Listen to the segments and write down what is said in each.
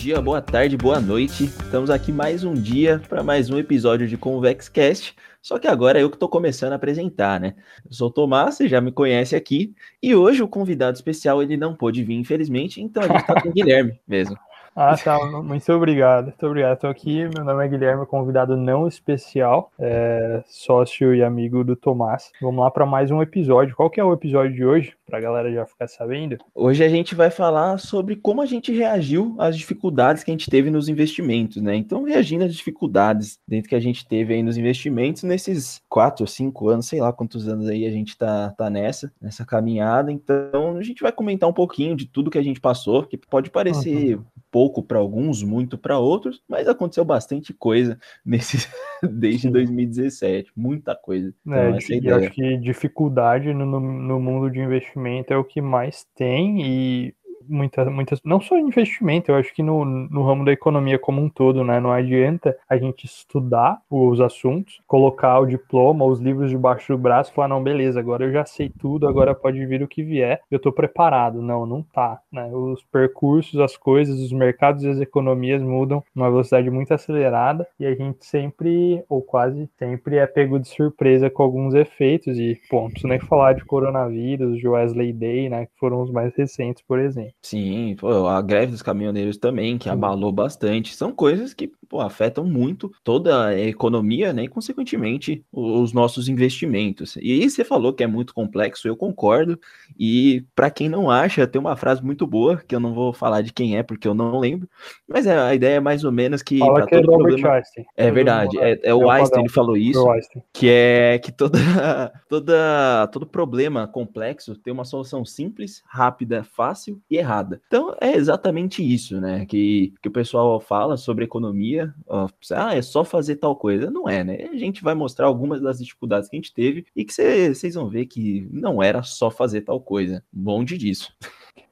dia, boa tarde, boa noite. Estamos aqui mais um dia para mais um episódio de ConvexCast. Só que agora é eu que estou começando a apresentar, né? Eu sou o Tomás, você já me conhece aqui. E hoje o convidado especial ele não pôde vir, infelizmente, então a gente está com o Guilherme mesmo. Ah, tá. Muito obrigado. Muito obrigado. Estou aqui. Meu nome é Guilherme, convidado não especial, é, sócio e amigo do Tomás. Vamos lá para mais um episódio. Qual que é o episódio de hoje? Para a galera já ficar sabendo. Hoje a gente vai falar sobre como a gente reagiu às dificuldades que a gente teve nos investimentos, né? Então, reagindo às dificuldades dentro que a gente teve aí nos investimentos nesses quatro ou cinco anos, sei lá quantos anos aí a gente tá, tá nessa, nessa caminhada. Então, a gente vai comentar um pouquinho de tudo que a gente passou, que pode parecer uhum. Pouco para alguns, muito para outros, mas aconteceu bastante coisa nesse desde Sim. 2017, muita coisa. É, então, é, eu acho que dificuldade no, no mundo de investimento investimento é o que mais tem e muitas, muitas, não só investimento, eu acho que no, no ramo da economia como um todo, né? Não adianta a gente estudar os assuntos, colocar o diploma, os livros debaixo do braço e falar, não, beleza, agora eu já sei tudo, agora pode vir o que vier, eu tô preparado. Não, não tá, né? Os percursos, as coisas, os mercados e as economias mudam numa velocidade muito acelerada e a gente sempre, ou quase sempre, é pego de surpresa com alguns efeitos e, pô, não nem falar de coronavírus, de Wesley Day, né? Que foram os mais recentes, por exemplo. Sim, pô, a greve dos caminhoneiros também, que abalou bastante. São coisas que pô, afetam muito toda a economia, né? E, consequentemente, os nossos investimentos. E você falou que é muito complexo, eu concordo. E para quem não acha, tem uma frase muito boa, que eu não vou falar de quem é, porque eu não lembro. Mas é, a ideia é mais ou menos que. Fala que é todo é problema... Einstein. É verdade, é, é, é o Einstein, ele falou isso. Que é que toda, toda, todo problema complexo tem uma solução simples, rápida, fácil e errada. Então é exatamente isso, né? Que, que o pessoal fala sobre economia, ó, ah, é só fazer tal coisa. Não é, né? A gente vai mostrar algumas das dificuldades que a gente teve e que vocês vão ver que não era só fazer tal coisa. Longe disso.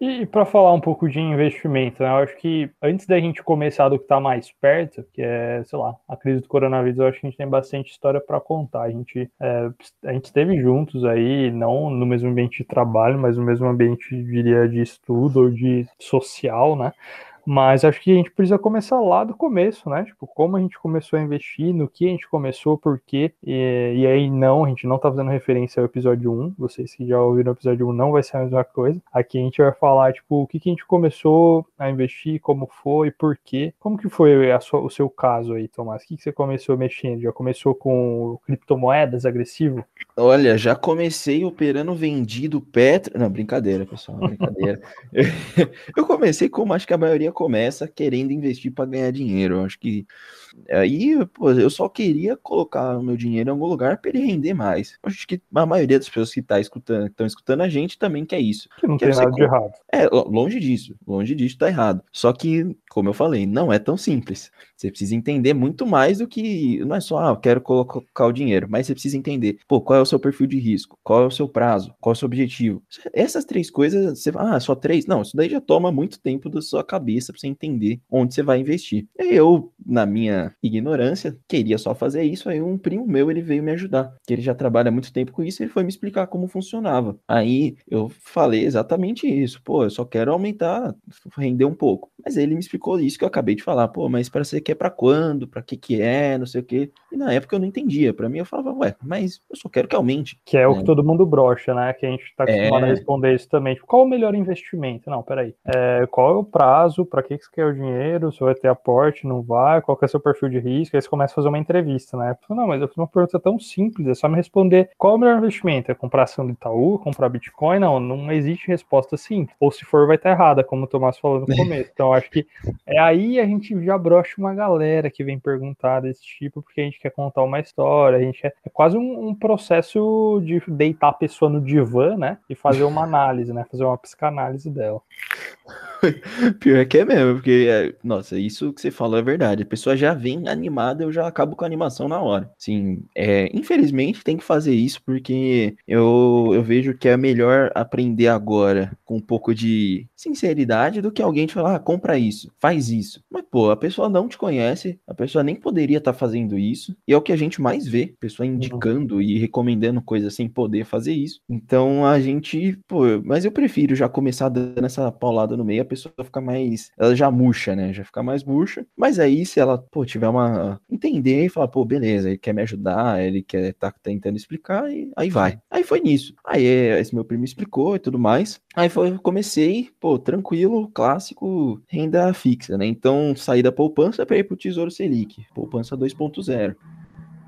E para falar um pouco de investimento, né, eu acho que antes da gente começar do que está mais perto, que é, sei lá, a crise do coronavírus, eu acho que a gente tem bastante história para contar. A gente, é, a gente esteve juntos aí, não no mesmo ambiente de trabalho, mas no mesmo ambiente, diria, de estudo ou de social, né? Mas acho que a gente precisa começar lá do começo, né? Tipo, como a gente começou a investir, no que a gente começou, por quê. E, e aí, não, a gente não tá fazendo referência ao episódio 1. Vocês que já ouviram o episódio 1 não vai ser a mesma coisa. Aqui a gente vai falar, tipo, o que, que a gente começou a investir, como foi, por quê. Como que foi sua, o seu caso aí, Tomás? O que, que você começou mexendo? Já começou com criptomoedas agressivo? Olha, já comecei operando vendido Petro. Não, brincadeira, pessoal, brincadeira. eu comecei como acho que a maioria começa querendo investir para ganhar dinheiro. Eu acho que aí, pô, eu só queria colocar o meu dinheiro em algum lugar para ele render mais. Eu acho que a maioria das pessoas que tá escutando, estão escutando a gente também quer isso. Que não tem nada de errado. É, longe disso, longe disso tá errado. Só que, como eu falei, não é tão simples. Você precisa entender muito mais do que não é só, ah, eu quero colocar o dinheiro, mas você precisa entender, pô, qual é o seu perfil de risco, qual é o seu prazo, qual é o seu objetivo. Essas três coisas, você fala, ah, só três? Não, isso daí já toma muito tempo da sua cabeça para você entender onde você vai investir. Eu, na minha ignorância, queria só fazer isso, aí um primo meu, ele veio me ajudar, que ele já trabalha muito tempo com isso, ele foi me explicar como funcionava. Aí eu falei exatamente isso, pô, eu só quero aumentar, render um pouco. Mas ele me explicou isso que eu acabei de falar, pô, mas para você quer para quando, para que que é, não sei o quê. E na época eu não entendia, para mim eu falava, ué, mas eu só quero que aumente. Que é, o que todo mundo brocha, né? Que a gente tá acostumado é... a responder isso também. Tipo, qual o melhor investimento? Não, peraí. É, qual é o prazo? Para que, que você quer o dinheiro? Se vai ter aporte, não vai? Qual que é o seu perfil de risco? Aí você começa a fazer uma entrevista, né? Falo, não, mas eu fiz uma pergunta tão simples, é só me responder qual é o melhor investimento? É comprar ação do Itaú, comprar Bitcoin? Não, não existe resposta simples. Ou se for, vai estar errada, como o Tomás falou no começo. Então, acho que é aí a gente já brocha uma galera que vem perguntar desse tipo, porque a gente quer contar uma história, a gente quer... é quase um, um processo de deitar a pessoa no divã, né? E fazer uma análise, né? Fazer uma psicanálise dela. Pior que é mesmo, porque, é, nossa, isso que você falou é verdade. A pessoa já vem animada, eu já acabo com a animação na hora. Sim, é, infelizmente tem que fazer isso porque eu, eu vejo que é melhor aprender agora com um pouco de sinceridade do que alguém te falar, ah, compra isso, faz isso. Mas, pô, a pessoa não te conhece, a pessoa nem poderia estar tá fazendo isso, e é o que a gente mais vê, pessoa uhum. indicando e recomendando coisas sem poder fazer isso. Então a gente, pô, mas eu prefiro já começar dando essa paulada no meio, a pessoa fica mais, ela já murcha, né? Já fica mais murcha. Mas aí se ela, pô, tiver uma entender e falar, pô, beleza, ele quer me ajudar, ele quer tá tentando explicar e aí vai. Aí foi nisso. Aí esse meu primo explicou e tudo mais. Aí foi, comecei, pô, tranquilo, clássico, renda fixa, né? Então saí da poupança para ir pro Tesouro Selic, poupança 2.0.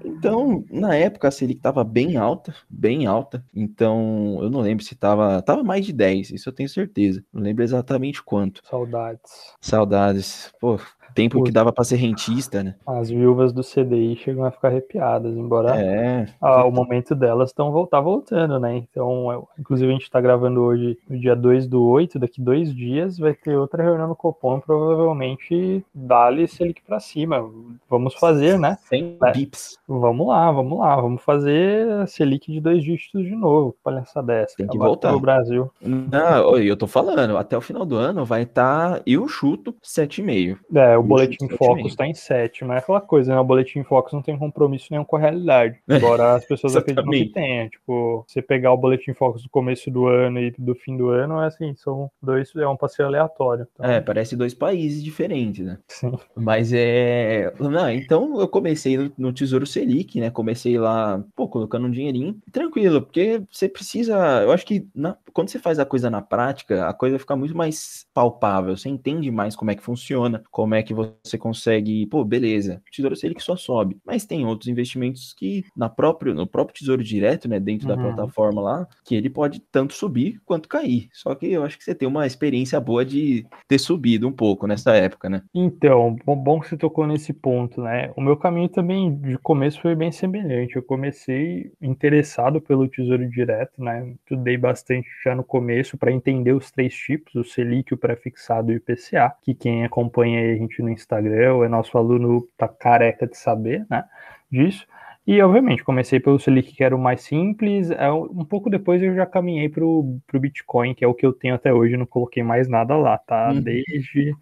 Então, na época a Selic estava bem alta, bem alta. Então, eu não lembro se estava, tava mais de 10, isso eu tenho certeza. Não lembro exatamente quanto. Saudades. Saudades. Pô, tempo que dava para ser rentista, né? As viúvas do CDI chegam a ficar arrepiadas, embora é. ah, o momento delas estão voltar voltando, né? Então, eu, inclusive a gente está gravando hoje no dia 2 do 8, daqui dois dias vai ter outra reunião no Copom, provavelmente dá-lhe Selic para cima. Vamos fazer, né? 100 é. bips. Vamos lá, vamos lá, vamos fazer Selic de dois dígitos de novo, palhaça dessa. Tem que voltar. No Brasil. Não, eu tô falando, até o final do ano vai estar, tá, eu chuto, 7,5. É, o Boletim Focus está em 7, mas é aquela coisa, né? O Boletim Focus não tem compromisso nenhum com a realidade. Embora as pessoas acreditem que tenha. Tipo, você pegar o Boletim Focus do começo do ano e do fim do ano, é assim, são dois, é um passeio aleatório. Então... É, parece dois países diferentes, né? Sim. Mas é. Não, então eu comecei no, no Tesouro Selic, né? Comecei lá, pô, colocando um dinheirinho. Tranquilo, porque você precisa. Eu acho que na... quando você faz a coisa na prática, a coisa fica muito mais palpável. Você entende mais como é que funciona, como é que você consegue, pô, beleza, Tesouro Selic só sobe, mas tem outros investimentos que na próprio, no próprio Tesouro Direto, né, dentro uhum. da plataforma lá, que ele pode tanto subir quanto cair. Só que eu acho que você tem uma experiência boa de ter subido um pouco nessa época, né? Então, bom que você tocou nesse ponto, né? O meu caminho também de começo foi bem semelhante. Eu comecei interessado pelo Tesouro Direto, né? Estudei bastante já no começo para entender os três tipos, o Selic, o prefixado e o IPCA, que quem acompanha a gente no Instagram, o nosso aluno tá careca de saber, né, disso. E, obviamente, comecei pelo Selic, que era o mais simples. É, um pouco depois eu já caminhei para o Bitcoin, que é o que eu tenho até hoje. Não coloquei mais nada lá, tá? Uhum. Desde,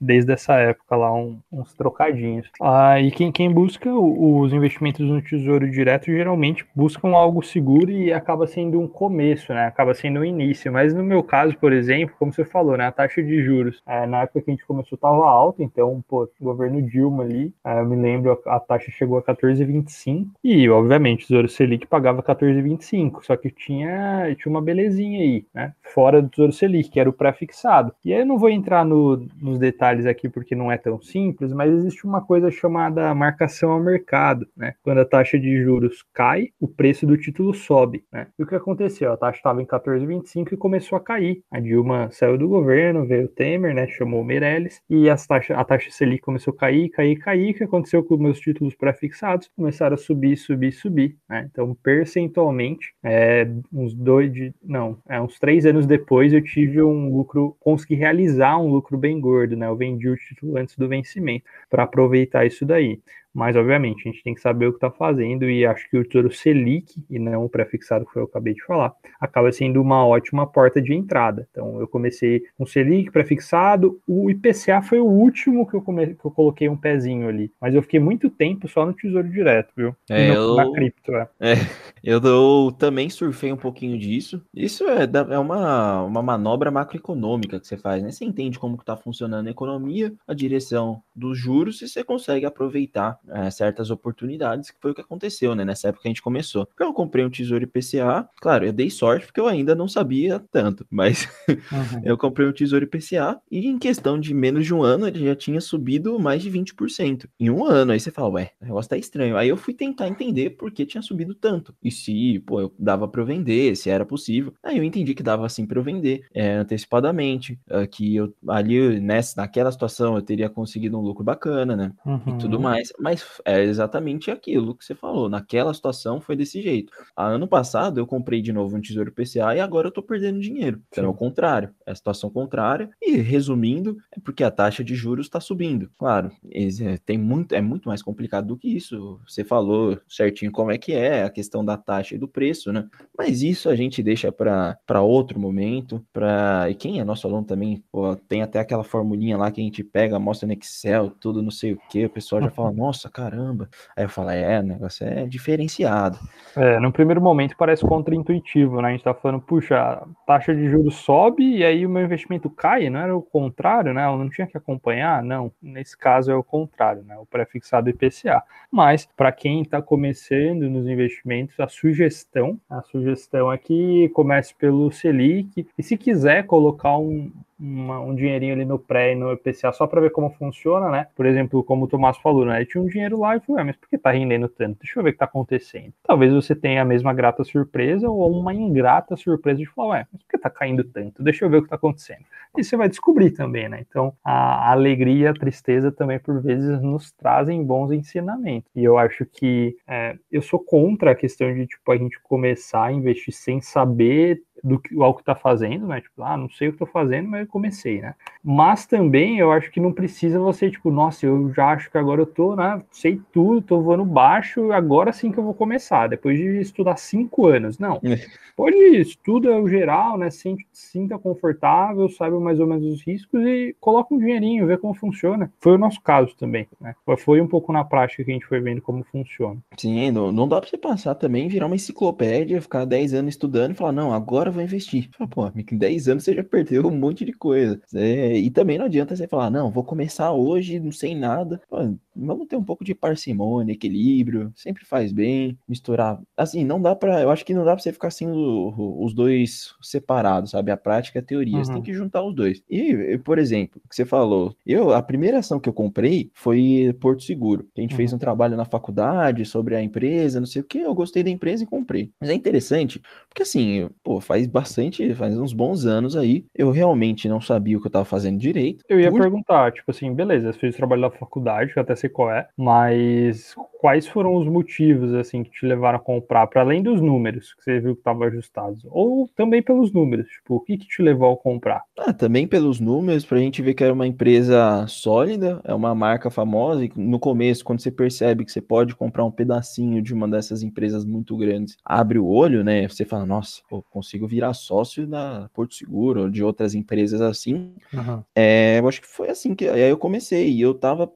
desde essa época lá, um, uns trocadinhos. Ah, e quem, quem busca os investimentos no Tesouro Direto geralmente buscam algo seguro e acaba sendo um começo, né? Acaba sendo um início. Mas no meu caso, por exemplo, como você falou, né? A taxa de juros, é, na época que a gente começou, estava alta. Então, pô, o governo Dilma ali, é, eu me lembro, a, a taxa chegou a 14,25. E, obviamente, o Tesouro Selic pagava 14,25, só que tinha, tinha uma belezinha aí, né? Fora do Tesouro Selic, que era o pré-fixado. E aí eu não vou entrar no, nos detalhes aqui porque não é tão simples, mas existe uma coisa chamada marcação ao mercado, né? Quando a taxa de juros cai, o preço do título sobe, né? E o que aconteceu? A taxa estava em 14,25 e começou a cair. A Dilma saiu do governo, veio o Temer, né? Chamou o Meirelles e as taxa, a taxa Selic começou a cair, cair, cair. O que aconteceu com meus títulos pré-fixados? Começaram a subir subir, subir, subir. Né? Então, percentualmente, é, uns dois, de, não, é, uns três anos depois eu tive um lucro, consegui realizar um lucro bem gordo, né? Eu vendi o título antes do vencimento para aproveitar isso daí. Mas, obviamente, a gente tem que saber o que está fazendo e acho que o Tesouro Selic, e não o prefixado que eu acabei de falar, acaba sendo uma ótima porta de entrada. Então, eu comecei com Selic, prefixado, o IPCA foi o último que eu, come... que eu coloquei um pezinho ali. Mas eu fiquei muito tempo só no Tesouro Direto, viu? É, no, eu... Na cripto, é. é. Eu, eu também surfei um pouquinho disso. Isso é, é uma, uma manobra macroeconômica que você faz, né? Você entende como está funcionando a economia, a direção dos juros e você consegue aproveitar é, certas oportunidades, que foi o que aconteceu, né? Nessa época que a gente começou. Eu comprei um tesouro IPCA, claro, eu dei sorte porque eu ainda não sabia tanto, mas uhum. eu comprei um tesouro IPCA e em questão de menos de um ano ele já tinha subido mais de 20%. Em um ano, aí você fala, ué, o negócio tá estranho. Aí eu fui tentar entender por que tinha subido tanto. E se, pô, eu dava para eu vender, se era possível. Aí eu entendi que dava assim para eu vender é, antecipadamente, uh, que eu ali nessa, naquela situação eu teria conseguido um lucro bacana, né? Uhum. E tudo mais. Mas Mas é exatamente aquilo que você falou. Naquela situação foi desse jeito. Ano passado eu comprei de novo um Tesouro PCA e agora eu tô perdendo dinheiro. Então é o contrário. É a situação contrária. E resumindo, é porque a taxa de juros está subindo. Claro, é, tem muito, é muito mais complicado do que isso. Você falou certinho como é que é a questão da taxa e do preço, né? Mas isso a gente deixa para outro momento. Pra... E quem é nosso aluno também, pô, tem até aquela formulinha lá que a gente pega, mostra no Excel, tudo não sei o que. O pessoal já fala, nossa, caramba. Aí eu falo, é, o negócio é diferenciado. É, no primeiro momento parece contra-intuitivo, né? A gente tá falando, puxa, a taxa de juros sobe e aí o meu investimento cai, não era o contrário, né? Eu não tinha que acompanhar? Não, nesse caso é o contrário, né? O pré-fixado IPCA. Mas, para quem está começando nos investimentos, a sugestão, a sugestão é que comece pelo Selic e se quiser colocar um, uma, um dinheirinho ali no pré e no IPCA só para ver como funciona, né? Por exemplo, como o Tomás falou, né? Tinha um dinheiro lá e falou, mas por que tá rendendo tanto? Deixa eu ver o que tá acontecendo. Talvez você tenha a mesma grata surpresa ou uma ingrata surpresa de falar, ué, mas por que tá caindo tanto? Deixa eu ver o que tá acontecendo. E você vai descobrir também, né? Então, a alegria e a tristeza também, por vezes, nos trazem bons ensinamentos. E eu acho que é, eu sou contra a questão de, tipo, a gente começar a investir sem saber do que ao que está fazendo, né? Tipo, ah, não sei o que estou fazendo, mas eu comecei, né? Mas também eu acho que não precisa você, tipo, nossa, eu já acho que agora eu tô, né? Sei tudo, tô voando baixo, agora sim que eu vou começar, depois de estudar cinco anos. Não. É. Pode estuda o geral, né? Sinta confortável, saiba mais ou menos os riscos e coloca um dinheirinho, vê como funciona. Foi o nosso caso também, né? Foi um pouco na prática que a gente foi vendo como funciona. Sim, não, não dá para você passar também, virar uma enciclopédia, ficar 10 anos estudando e falar, não, agora vai investir. Fala, pô, em 10 anos você já perdeu um monte de coisa. É, e também não adianta você falar, não, vou começar hoje, não sei nada. Pô, vamos ter um pouco de parcimônia, equilíbrio, sempre faz bem, misturar. Assim, não dá para, eu acho que não dá para você ficar assim os dois separados, sabe? A prática e a teoria, uhum. você tem uhum. que juntar os dois. E, por exemplo, o que você falou, eu, a primeira ação que eu comprei foi Porto Seguro. A gente uhum. fez um trabalho na faculdade sobre a empresa, não sei o que, eu gostei da empresa e comprei. Mas é interessante, porque assim, pô, faz bastante, faz uns bons anos aí, eu realmente não sabia o que eu tava fazendo direito. Eu ia por... perguntar, tipo assim, beleza, você fez o trabalho da faculdade, até sei qual é, mas quais foram os motivos, assim, que te levaram a comprar, para além dos números que você viu que estavam ajustados, ou também pelos números, tipo, o que que te levou a comprar? Ah, também pelos números, pra gente ver que era uma empresa sólida, é uma marca famosa, e no começo, quando você percebe que você pode comprar um pedacinho de uma dessas empresas muito grandes, abre o olho, né, você fala, nossa, pô, consigo virar sócio da Porto Seguro, ou de outras empresas assim, uhum. é, eu acho que foi assim que, aí eu comecei, e eu tava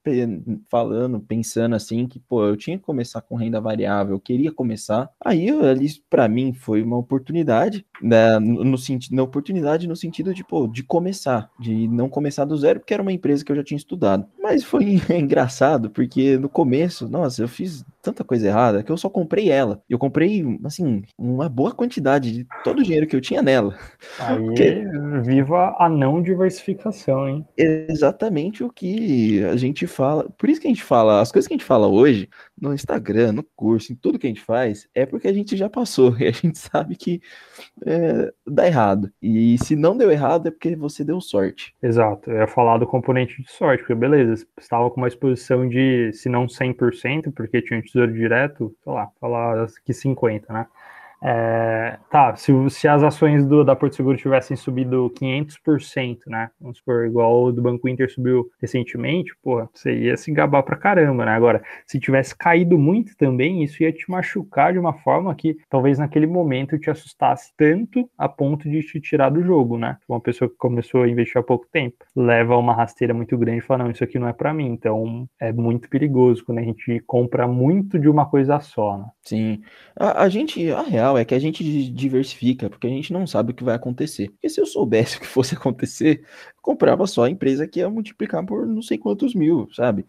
falando, pensando assim, que, pô, eu tinha que começar com renda variável, eu queria começar. Aí, ali, para mim, foi uma oportunidade, né, no sentido, na oportunidade no sentido de, pô, de começar, de não começar do zero, porque era uma empresa que eu já tinha estudado. Mas foi engraçado, porque no começo, nossa, eu fiz tanta coisa errada que eu só comprei ela. Eu comprei, assim, uma boa quantidade de todo o dinheiro que eu tinha nela. Aí, porque... viva a não diversificação, hein? Exatamente o que a gente fala. Por isso que a gente fala, as coisas que a gente fala hoje, no Instagram, no curso, em tudo que a gente faz, é porque a gente já passou e a gente sabe que é, dá errado. E se não deu errado, é porque você deu sorte. Exato. Eu ia falar do componente de sorte, porque beleza, estava com uma exposição de, se não 100%, porque tinha um tesouro direto, sei lá, falar que 50%, né? É, tá, se, se as ações do, da Porto Seguro tivessem subido 500%, né? Vamos supor, igual o do Banco Inter subiu recentemente, pô, você ia se gabar pra caramba, né? Agora, se tivesse caído muito também, isso ia te machucar de uma forma que talvez naquele momento te assustasse tanto a ponto de te tirar do jogo, né? Uma pessoa que começou a investir há pouco tempo leva uma rasteira muito grande e fala: não, isso aqui não é para mim. Então é muito perigoso quando a gente compra muito de uma coisa só, né? Sim. A, a gente, a real é que a gente diversifica, porque a gente não sabe o que vai acontecer. Porque se eu soubesse o que fosse acontecer, comprava só a empresa que ia multiplicar por não sei quantos mil, sabe?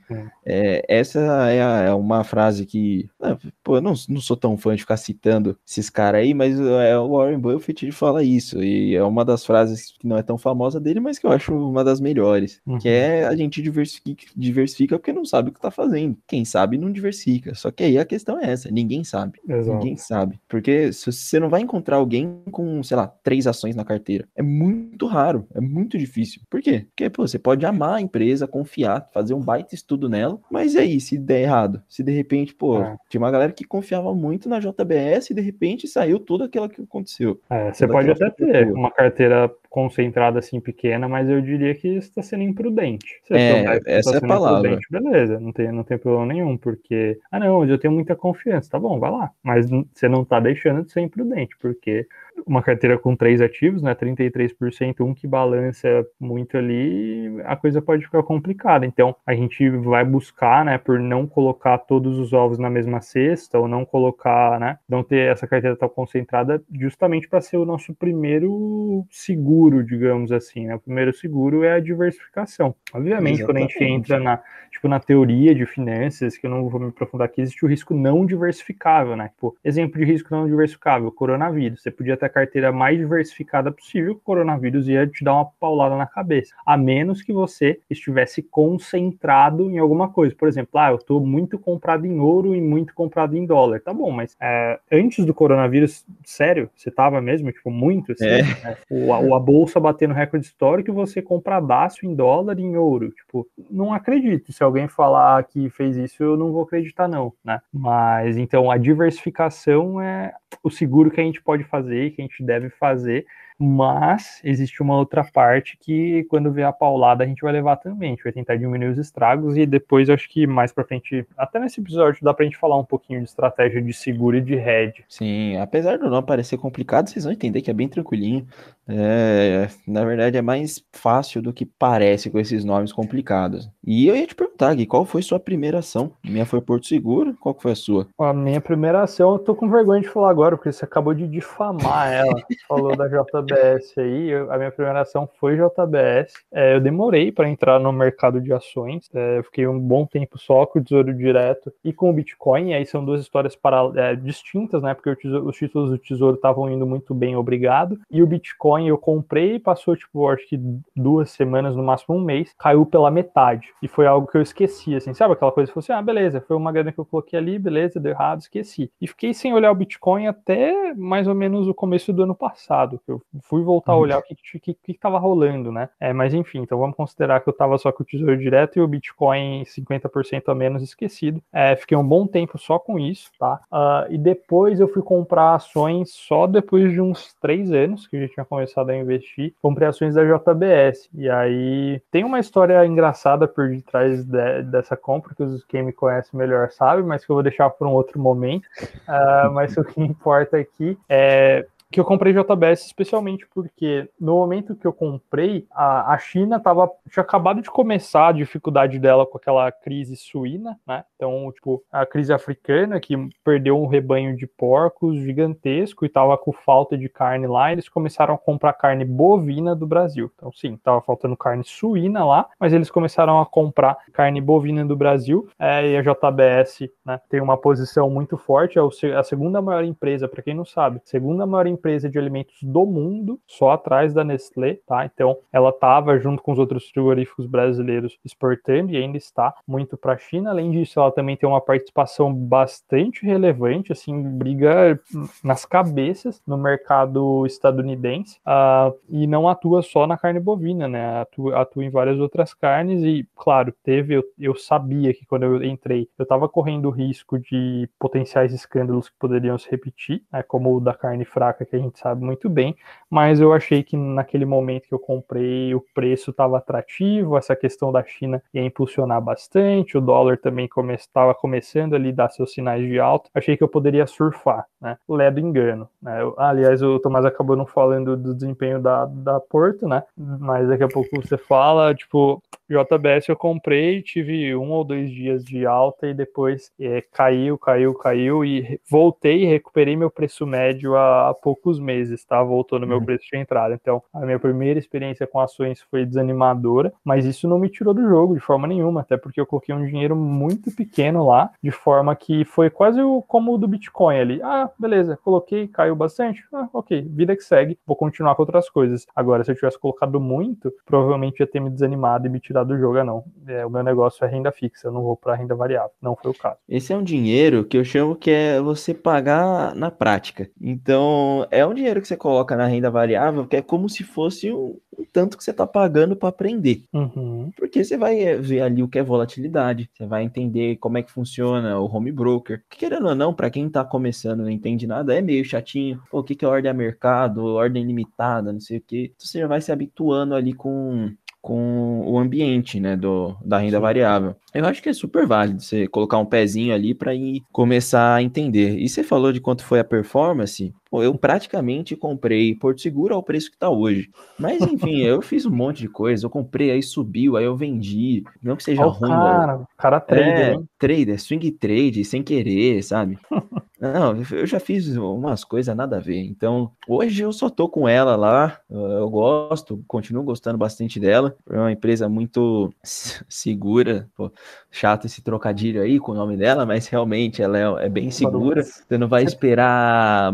É, essa é, a, é, uma frase que, né, pô, eu não, não sou tão fã de ficar citando esses caras aí, mas é, o Warren Buffett fala isso, e é uma das frases que não é tão famosa dele, mas que eu acho uma das melhores, uhum. que é a gente diversifica, diversifica porque não sabe o que tá fazendo. Quem sabe não diversifica. Só que aí a questão é essa, ninguém sabe. Exato. Ninguém sabe. Porque você não vai encontrar alguém com, sei lá, três ações na carteira. É muito raro, é muito difícil. Por quê? Porque, pô, você pode amar a empresa, confiar, fazer um baita estudo nela, mas e aí, se der errado? Se de repente, pô, é. tinha uma galera que confiava muito na JBS e de repente saiu tudo aquilo que aconteceu. É, você pode até ter uma carteira concentrada assim pequena, mas eu diria que está sendo imprudente. Você é, essa tá é a palavra. Beleza, não tem, não tem problema nenhum, porque, ah não, eu tenho muita confiança, tá bom, vai lá. Mas você não está deixando de ser imprudente, porque uma carteira com três ativos, né, 33%, um que balança muito ali, a coisa pode ficar complicada. Então, a gente vai buscar, né, por não colocar todos os ovos na mesma cesta, ou não colocar, né, não ter essa carteira tão concentrada, justamente para ser o nosso primeiro seguro, digamos assim, né? O primeiro seguro é a diversificação. Obviamente, Exatamente. quando a gente entra na, tipo, na teoria de finanças, que eu não vou me aprofundar aqui, existe o risco não diversificável, né? Tipo, exemplo de risco não diversificável, coronavírus. Você podia ter a carteira mais diversificada possível, o coronavírus ia te dar uma paulada na cabeça. A menos que você estivesse concentrado em alguma coisa. Por exemplo, ah, eu estou muito comprado em ouro e muito comprado em dólar. Tá bom, mas é, antes do coronavírus, sério, você tava mesmo, tipo, muito assim, é. né? o, a, bolsa batendo recorde histórico e você compradaço em dólar e em ouro. Tipo, não acredito. Se alguém falar que fez isso, eu não vou acreditar, não, né? Mas então a diversificação é o seguro que a gente pode fazer, que a gente deve fazer mas existe uma outra parte que quando vier a paulada a gente vai levar também, a gente vai tentar diminuir os estragos e depois acho que mais para frente, até nesse episódio dá pra gente falar um pouquinho de estratégia de seguro e de hedge. Sim, apesar do nome parecer complicado, vocês vão entender que é bem tranquilinho. É, na verdade é mais fácil do que parece com esses nomes complicados. E eu ia te perguntar, Gui, qual foi sua primeira ação? A minha foi Porto Seguro, qual foi a sua? A minha primeira ação, eu tô com vergonha de falar agora, porque você acabou de difamar ela. Falou da JB JBS aí, eu, a minha primeira ação foi JBS. É, eu demorei para entrar no mercado de ações, é, eu fiquei um bom tempo só com o Tesouro Direto e com o Bitcoin, aí são duas histórias para, é, distintas, né? Porque tesouro, os títulos do Tesouro estavam indo muito bem, obrigado. E o Bitcoin eu comprei, passou, tipo, acho que duas semanas, no máximo um mês, caiu pela metade. E foi algo que eu esqueci, assim, sabe aquela coisa que você, assim, ah, beleza, foi uma grana que eu coloquei ali, beleza, deu errado, esqueci. E fiquei sem olhar o Bitcoin até mais ou menos o começo do ano passado, que eu fui voltar a uhum. olhar o que que, que, tava rolando, né? É, mas enfim, então vamos considerar que eu tava só com o Tesouro Direto e o Bitcoin 50% a menos esquecido. É, fiquei um bom tempo só com isso, tá? Uh, e depois eu fui comprar ações só depois de uns três anos que eu já tinha começado a investir. Comprei ações da JBS. E aí tem uma história engraçada por detrás de, dessa compra, que quem me conhece melhor sabe, mas que eu vou deixar para um outro momento. Uh, mas o que importa aqui é que eu comprei JBS especialmente porque no momento que eu comprei, a, a China tava, tinha acabado de começar a dificuldade dela com aquela crise suína, né? Então, tipo, a crise africana que perdeu um rebanho de porcos gigantesco e tava com falta de carne lá, eles começaram a comprar carne bovina do Brasil. Então, sim, tava faltando carne suína lá, mas eles começaram a comprar carne bovina do Brasil. É, e a JBS né, tem uma posição muito forte, é a segunda maior empresa, para quem não sabe, segunda maior empresa empresa de alimentos do mundo, só atrás da Nestlé, tá? Então, ela estava junto com os outros frigoríficos brasileiros exportando e ainda está muito para a China. Além disso, ela também tem uma participação bastante relevante, assim, briga nas cabeças no mercado estadunidense uh, e não atua só na carne bovina, né? Atua, atua em várias outras carnes e, claro, teve, eu, eu sabia que quando eu entrei, eu estava correndo o risco de potenciais escândalos que poderiam se repetir, né? Como o da carne fraca que a gente sabe muito bem, mas eu achei que naquele momento que eu comprei o preço estava atrativo, essa questão da China ia impulsionar bastante, o dólar também estava come, começando ali dar seus sinais de alta, achei que eu poderia surfar, né? Ledo engano, né? Eu, aliás, o Tomás acabou não falando do desempenho da, da Porto, né? Mas daqui a pouco você fala, tipo, JBS eu comprei, tive um ou dois dias de alta e depois é, caiu, caiu, caiu e voltei e recuperei meu preço médio há, há poucos meses, tá? Voltou no meu uhum. preço de entrada. Então, a minha primeira experiência com ações foi desanimadora, mas isso não me tirou do jogo de forma nenhuma, até porque eu coloquei um dinheiro muito pequeno lá, de forma que foi quase o, como o do Bitcoin ali. Ah, beleza, coloquei, caiu bastante. Ah, ok, vida que segue, vou continuar com outras coisas. Agora, se eu tivesse colocado muito, provavelmente ia ter me desanimado e me tirado do jogo, é não. É, o meu negócio é renda fixa, eu não vou para renda variável. Não foi o caso. Esse é um dinheiro que eu chamo que é você pagar na prática. Então, é um dinheiro que você coloca na renda variável, que é como se fosse um, um tanto que você está pagando para aprender. Uhum. Porque você vai ver ali o que é volatilidade, você vai entender como é que funciona o home broker. Querendo ou não, para quem está começando não entende nada, é meio chatinho. Pô, o que, que é ordem a mercado, ordem limitada, não sei o que. Então, você já vai se habituando ali com com o ambiente, né, do, da renda Sim. variável. Eu acho que é super válido você colocar um pezinho ali para ir começar a entender. E você falou de quanto foi a performance? Pô, eu praticamente comprei Porto Seguro ao preço que está hoje. Mas enfim, eu fiz um monte de coisa. Eu comprei, aí subiu, aí eu vendi. Não que seja oh, ruim. Cara, cara trader, é, trader, swing trade, sem querer, sabe? Não, eu já fiz umas coisas nada a ver. Então, hoje eu só tô com ela lá. Eu gosto, continuo gostando bastante dela. É uma empresa muito segura. Pô, chato esse trocadilho aí com o nome dela, mas realmente ela é, é bem segura. Você não vai esperar a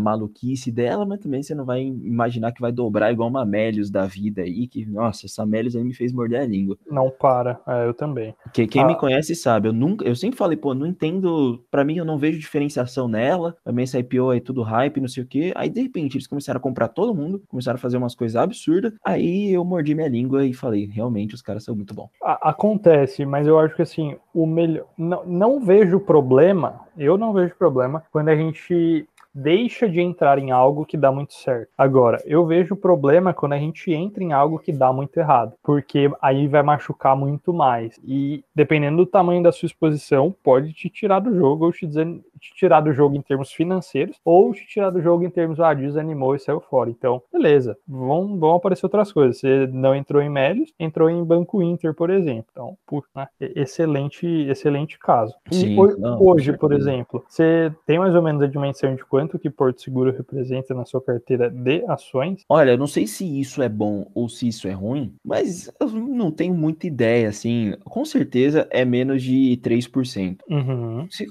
maluquice dela, mas também você não vai imaginar que vai dobrar igual uma Melius da vida aí. Que, nossa, essa Melius aí me fez morder a língua. Não para, é, eu também. Que, quem ah. me conhece sabe, eu nunca, eu sempre falei, pô, não entendo. Para mim, eu não vejo diferenciação nela também essa IPO aí tudo hype, não sei o que. Aí de repente eles começaram a comprar todo mundo, começaram a fazer umas coisas absurdas. Aí eu mordi minha língua e falei, realmente os caras são muito bons. Acontece, mas eu acho que assim, o melhor. Não, não vejo problema, eu não vejo problema quando a gente deixa de entrar em algo que dá muito certo. Agora, eu vejo o problema quando a gente entra em algo que dá muito errado, porque aí vai machucar muito mais. E dependendo do tamanho da sua exposição, pode te tirar do jogo ou te dizer te tirar do jogo em termos financeiros ou te tirar do jogo em termos, ah, desanimou e saiu fora. Então, beleza, vão, vão aparecer outras coisas. Você não entrou em Melios, entrou em Banco Inter, por exemplo. Então, por, né, excelente, excelente caso. Sim, e hoje, não, hoje por exemplo, você tem mais ou menos a dimensão de quanto que Porto Seguro representa na sua carteira de ações? Olha, eu não sei se isso é bom ou se isso é ruim, mas eu não tenho muita ideia, assim. Com certeza é menos de 3%. Uhum. Se,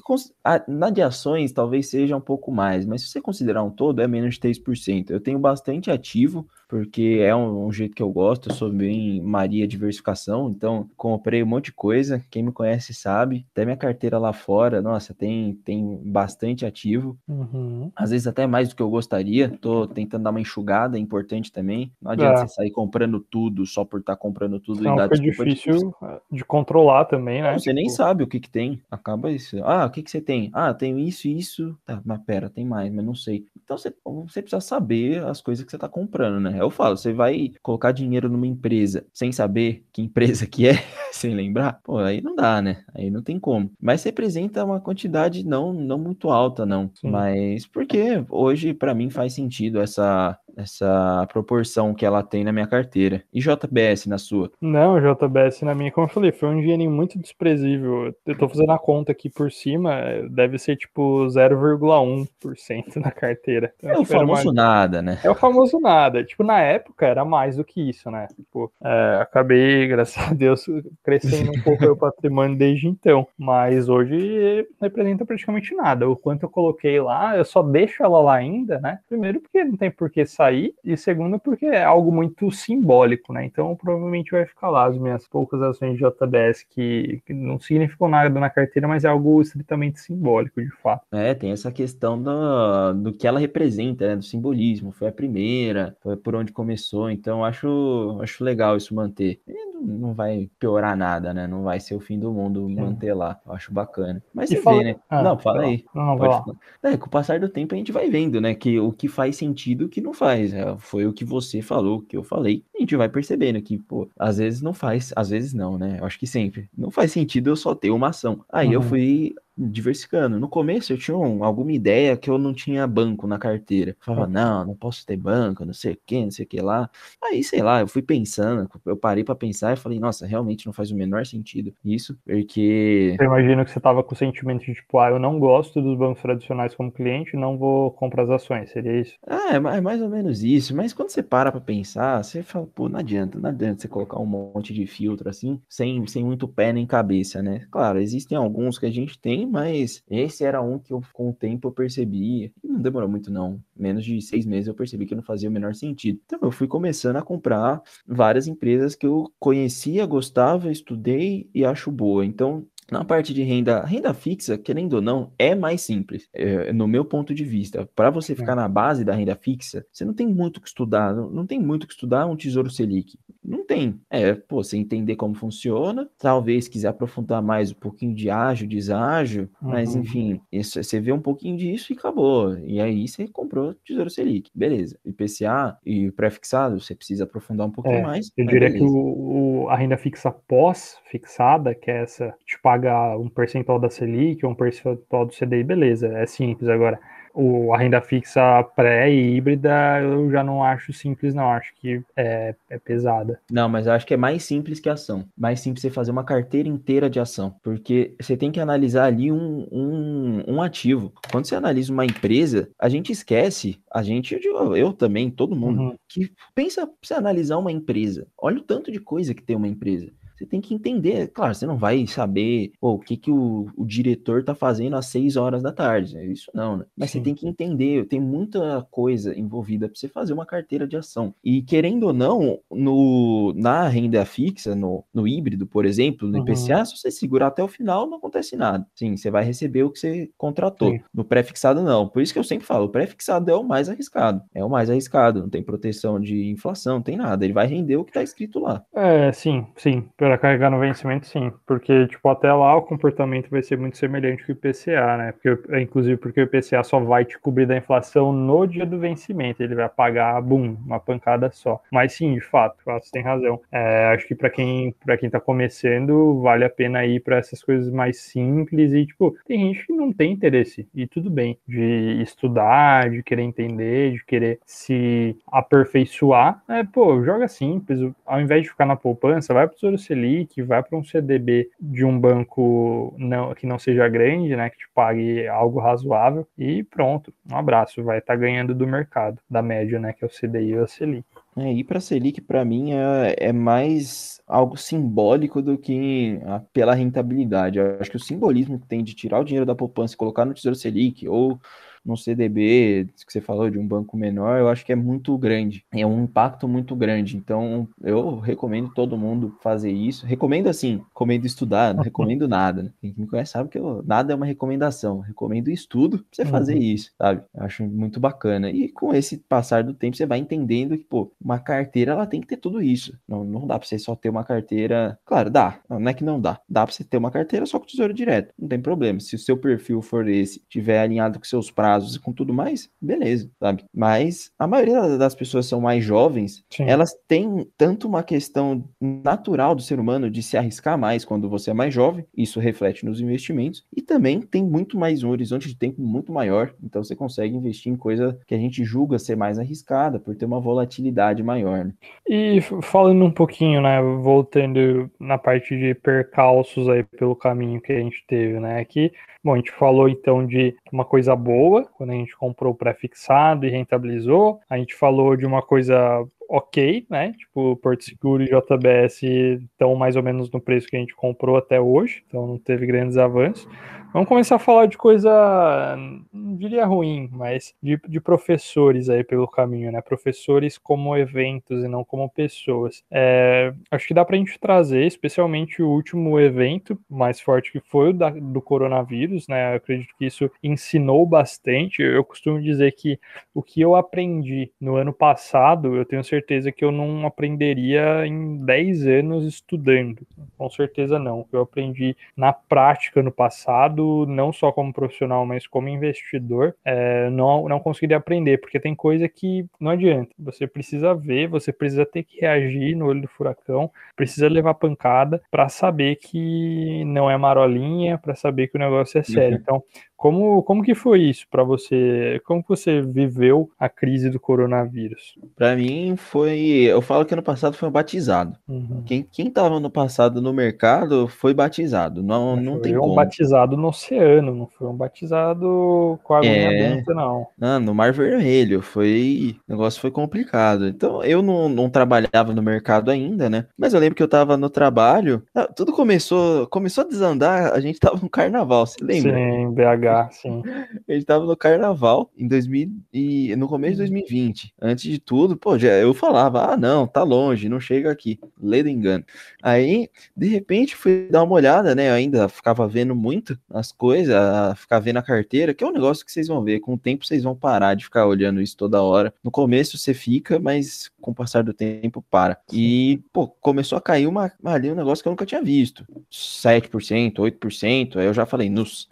na de ações talvez seja um pouco mais, mas se você considerar um todo, é menos de 3%. Eu tenho bastante ativo, porque é um, um, jeito que eu gosto, eu sou bem Maria diversificação, então comprei um monte de coisa, quem me conhece sabe, até minha carteira lá fora, nossa, tem, tem bastante ativo, uhum. às vezes até mais do que eu gostaria, tô tentando dar uma enxugada, é importante também, não adianta é. você sair comprando tudo só por estar tá comprando tudo não, e dar difícil de, de controlar também, né? Não, você tipo... nem sabe o que que tem, acaba isso, ah, o que que você tem? Ah, tenho isso e isso, tá, mas pera, tem mais, mas não sei. Então você, você precisa saber as coisas que você tá comprando, né? Eu falo, você vai colocar dinheiro numa empresa sem saber que empresa que é, sem lembrar, pô, aí não dá, né? Aí não tem como. Mas representa uma quantidade não, não muito alta, não. Sim. Mas porque hoje, para mim, faz sentido essa essa proporção que ela tem na minha carteira. E JBS na sua? Não, JBS na minha, como eu falei, foi um dinheirinho muito desprezível. Eu tô fazendo a conta aqui por cima, deve ser tipo 0,1% na carteira. Então, é o famoso nada, né? É o famoso nada. Tipo, na época era mais do que isso, né? Tipo, é, acabei, graças a Deus, crescendo um pouco o patrimônio desde então. Mas hoje representa praticamente nada. O quanto eu coloquei lá, eu só deixo ela lá ainda, né? Primeiro porque não tem por que sair sair, e segundo, porque é algo muito simbólico, né? Então provavelmente vai ficar lá as minhas poucas ações de JBS que, que não significam nada na carteira, mas é algo estritamente simbólico, de fato. É, tem essa questão do, do que ela representa, né? Do simbolismo. Foi a primeira, foi por onde começou, então acho, acho legal isso manter. E não vai piorar nada, né? Não vai ser o fim do mundo Sim. manter lá. Eu acho bacana. Mas e você fala... vê, né? Ah, não, fala aí. Não, Pode falar. É, com o passar do tempo a gente vai vendo, né? Que o que faz sentido o que não faz faz. É, foi o que você falou, o que eu falei. A gente vai percebendo que, pô, às vezes não faz, às vezes não, né? Eu acho que sempre. Não faz sentido eu só ter uma ação. Aí uhum. eu fui diversificando. No começo eu tinha um, alguma ideia que eu não tinha banco na carteira. Eu falava, não, não posso ter banco, não sei o que, não sei o que lá. Aí, sei lá, eu fui pensando, eu parei para pensar e falei, nossa, realmente não faz o menor sentido isso, porque. Eu imagino que você tava com o sentimento de tipo, ah, eu não gosto dos bancos tradicionais como cliente, não vou comprar as ações, seria isso? Ah, é, é mais ou menos isso, mas quando você para pra pensar, você fala, pô, não adianta, não adianta você colocar um monte de filtro assim, sem, sem muito pé nem cabeça, né? Claro, existem alguns que a gente tem, mas esse era um que eu, com o tempo eu percebi, não demorou muito não, menos de seis meses eu percebi que não fazia o menor sentido. Então eu fui começando a comprar várias empresas que eu conhecia, gostava, estudei e acho boa. Então na parte de renda, renda fixa, querendo ou não, é mais simples, é, no meu ponto de vista. Para você ficar na base da renda fixa, você não tem muito que estudar, não, não tem muito que estudar um Tesouro Selic. Não tem. É, pô, você entender como funciona, talvez quiser aprofundar mais um pouquinho de ágio, deságio, uhum. mas enfim, isso, você vê um pouquinho disso e acabou. E aí você comprou Tesouro Selic, beleza. IPCA e pré-fixado, você precisa aprofundar um pouquinho é, mais. Eu diria beleza. que o, o, a renda fixa pós-fixada, que é essa, te paga um percentual da Selic, um percentual do CDI, beleza, é simples. Agora, o, a renda fixa pré e híbrida eu já não acho simples, não. Acho que é, é pesada. Não, mas eu acho que é mais simples que ação. Mais simples você fazer uma carteira inteira de ação. Porque você tem que analisar ali um, um, um ativo. Quando você analisa uma empresa, a gente esquece, a gente, eu, eu também, todo mundo, uhum. que pensa você analisar uma empresa. Olha o tanto de coisa que tem uma empresa você tem que entender. Claro, você não vai saber pô, o que, que o, o diretor tá fazendo às 6 horas da tarde. É isso não, né? Mas Sim. você tem que entender, tem muita coisa envolvida para você fazer uma carteira de ação. E querendo ou não, no, na renda fixa, no, no híbrido, por exemplo, no uhum. IPCA, se você segurar até o final, não acontece nada. Sim, você vai receber o que você contratou. Sim. No pré-fixado, não. Por isso que eu sempre falo, o pré-fixado é o mais arriscado. É o mais arriscado. Não tem proteção de inflação, não tem nada. Ele vai render o que está escrito lá. É, sim, sim. Para carregar no vencimento, sim. Porque, tipo, até lá o comportamento vai ser muito semelhante com o IPCA, né? Porque, inclusive porque o IPCA só vai te cobrir da inflação no dia do vencimento. Ele vai pagar, bum, uma pancada só. Mas sim, de fato, você tem razão. É, acho que para quem, pra quem tá começando, vale a pena ir para essas coisas mais simples e, tipo, tem gente que não tem interesse, e tudo bem, de estudar, de querer entender, de querer se aperfeiçoar. É, pô, joga simples. Ao invés de ficar na poupança, vai pro Tesouro Selic, vai para um CDB de um banco não, que não seja grande, né, que te pague algo razoável e pronto, um abraço, vai estar tá ganhando do mercado, da média, né, que é o CDI e a Selic. É, ir para a Selic, para mim, é, é mais algo simbólico do que a, pela rentabilidade. Eu acho que o simbolismo que tem de tirar o dinheiro da poupança e colocar no Tesouro Selic, ou no CDB, que você falou de um banco menor, eu acho que é muito grande. É um impacto muito grande. Então, eu recomendo todo mundo fazer isso. Recomendo assim, recomendo estudar, não recomendo nada. Né? Quem me conhece sabe que eu, nada é uma recomendação. recomendo estudo pra você uhum. fazer isso, sabe? Eu acho muito bacana. E com esse passar do tempo, você vai entendendo que, pô, uma carteira ela tem que ter tudo isso. Não, não dá pra você só ter uma carteira. Claro, dá. Não é que não dá. Dá pra você ter uma carteira só com tesouro direto. Não tem problema. Se o seu perfil for esse, tiver alinhado com seus prazos prazos e com tudo mais, beleza, sabe? Mas a maioria das pessoas são mais jovens, Sim. elas têm tanto uma questão natural do ser humano de se arriscar mais quando você é mais jovem, isso reflete nos investimentos, e também tem muito mais um horizonte de tempo muito maior, então você consegue investir em coisa que a gente julga ser mais arriscada, por ter uma volatilidade maior. Né? E falando um pouquinho, né, voltando na parte de percalços aí pelo caminho que a gente teve, né, aqui Bom, a gente falou então de uma coisa boa, quando a gente comprou pré-fixado e rentabilizou. A gente falou de uma coisa ok, né? Tipo, Porto Seguro e JBS estão mais ou menos no preço que a gente comprou até hoje, então não teve grandes avanços. Vamos começar a falar de coisa, não diria ruim, mas de, de professores aí pelo caminho, né? Professores como eventos e não como pessoas. É, acho que dá para a gente trazer, especialmente o último evento mais forte que foi o da, do coronavírus, né? Eu acredito que isso ensinou bastante. Eu costumo dizer que o que eu aprendi no ano passado, eu tenho certeza que eu não aprenderia em 10 anos estudando. Com certeza não. O que eu aprendi na prática no passado não só como profissional, mas como investidor, é, não, não conseguiria aprender, porque tem coisa que não adianta. Você precisa ver, você precisa ter que reagir no olho do furacão, precisa levar pancada para saber que não é marolinha, para saber que o negócio é sério. Uhum. Então, Como, como que foi isso para você? Como que você viveu a crise do coronavírus? Para mim foi, eu falo que ano passado foi um batizado. Uhum. Quem, quem tava no passado no mercado foi batizado. Não, não tem um como. batizado no oceano, não foi um batizado com água é... dentro, não. não. No Mar Vermelho, foi, o negócio foi complicado. Então, eu não, não trabalhava no mercado ainda, né? Mas eu lembro que eu tava no trabalho, ah, tudo começou, começou a desandar, a gente tava no carnaval, você lembra? Sim, BH, sim. a gente tava no carnaval em 2000 e no começo de 2020. Antes de tudo, pô, já, eu falava: "Ah, não, tá longe, não chega aqui". Ledo engano. Aí, de repente, fui dar uma olhada, né? Eu ainda ficava vendo muito as coisas, ficar vendo a carteira, que é um negócio que vocês vão ver, com o tempo vocês vão parar de ficar olhando isso toda hora. No começo você fica, mas com o passar do tempo para. E, pô, começou a cair uma, ali um negócio que eu nunca tinha visto. 7%, 8%. Aí eu já falei, nos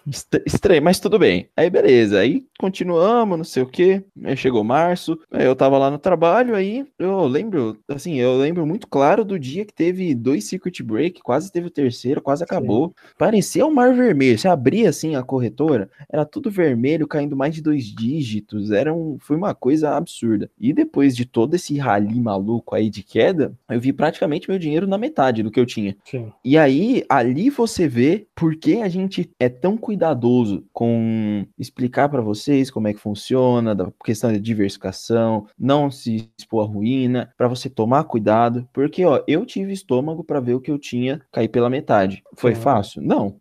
estranho, mas tudo bem. Aí beleza, aí continuamos, não sei o que. Aí chegou março, aí eu tava lá no trabalho, aí eu lembro, assim, eu lembro muito claro do dia que teve dois circuit break, quase teve o terceiro, quase acabou. Sim. Parecia um mar vermelho. Você abria assim a corretora, era tudo vermelho, caindo mais de dois dígitos. Era um, foi uma coisa absurda. E depois de todo esse rally maluco aí de queda, eu vi praticamente meu dinheiro na metade do que eu tinha. Sim. E aí, ali você vê por que a gente é tão cuidadoso com explicar para vocês como é que funciona, da questão de diversificação, não se expor à ruína, para você tomar cuidado, porque ó, eu tive estômago para ver o que eu tinha cair pela metade. Foi Sim. fácil? Não.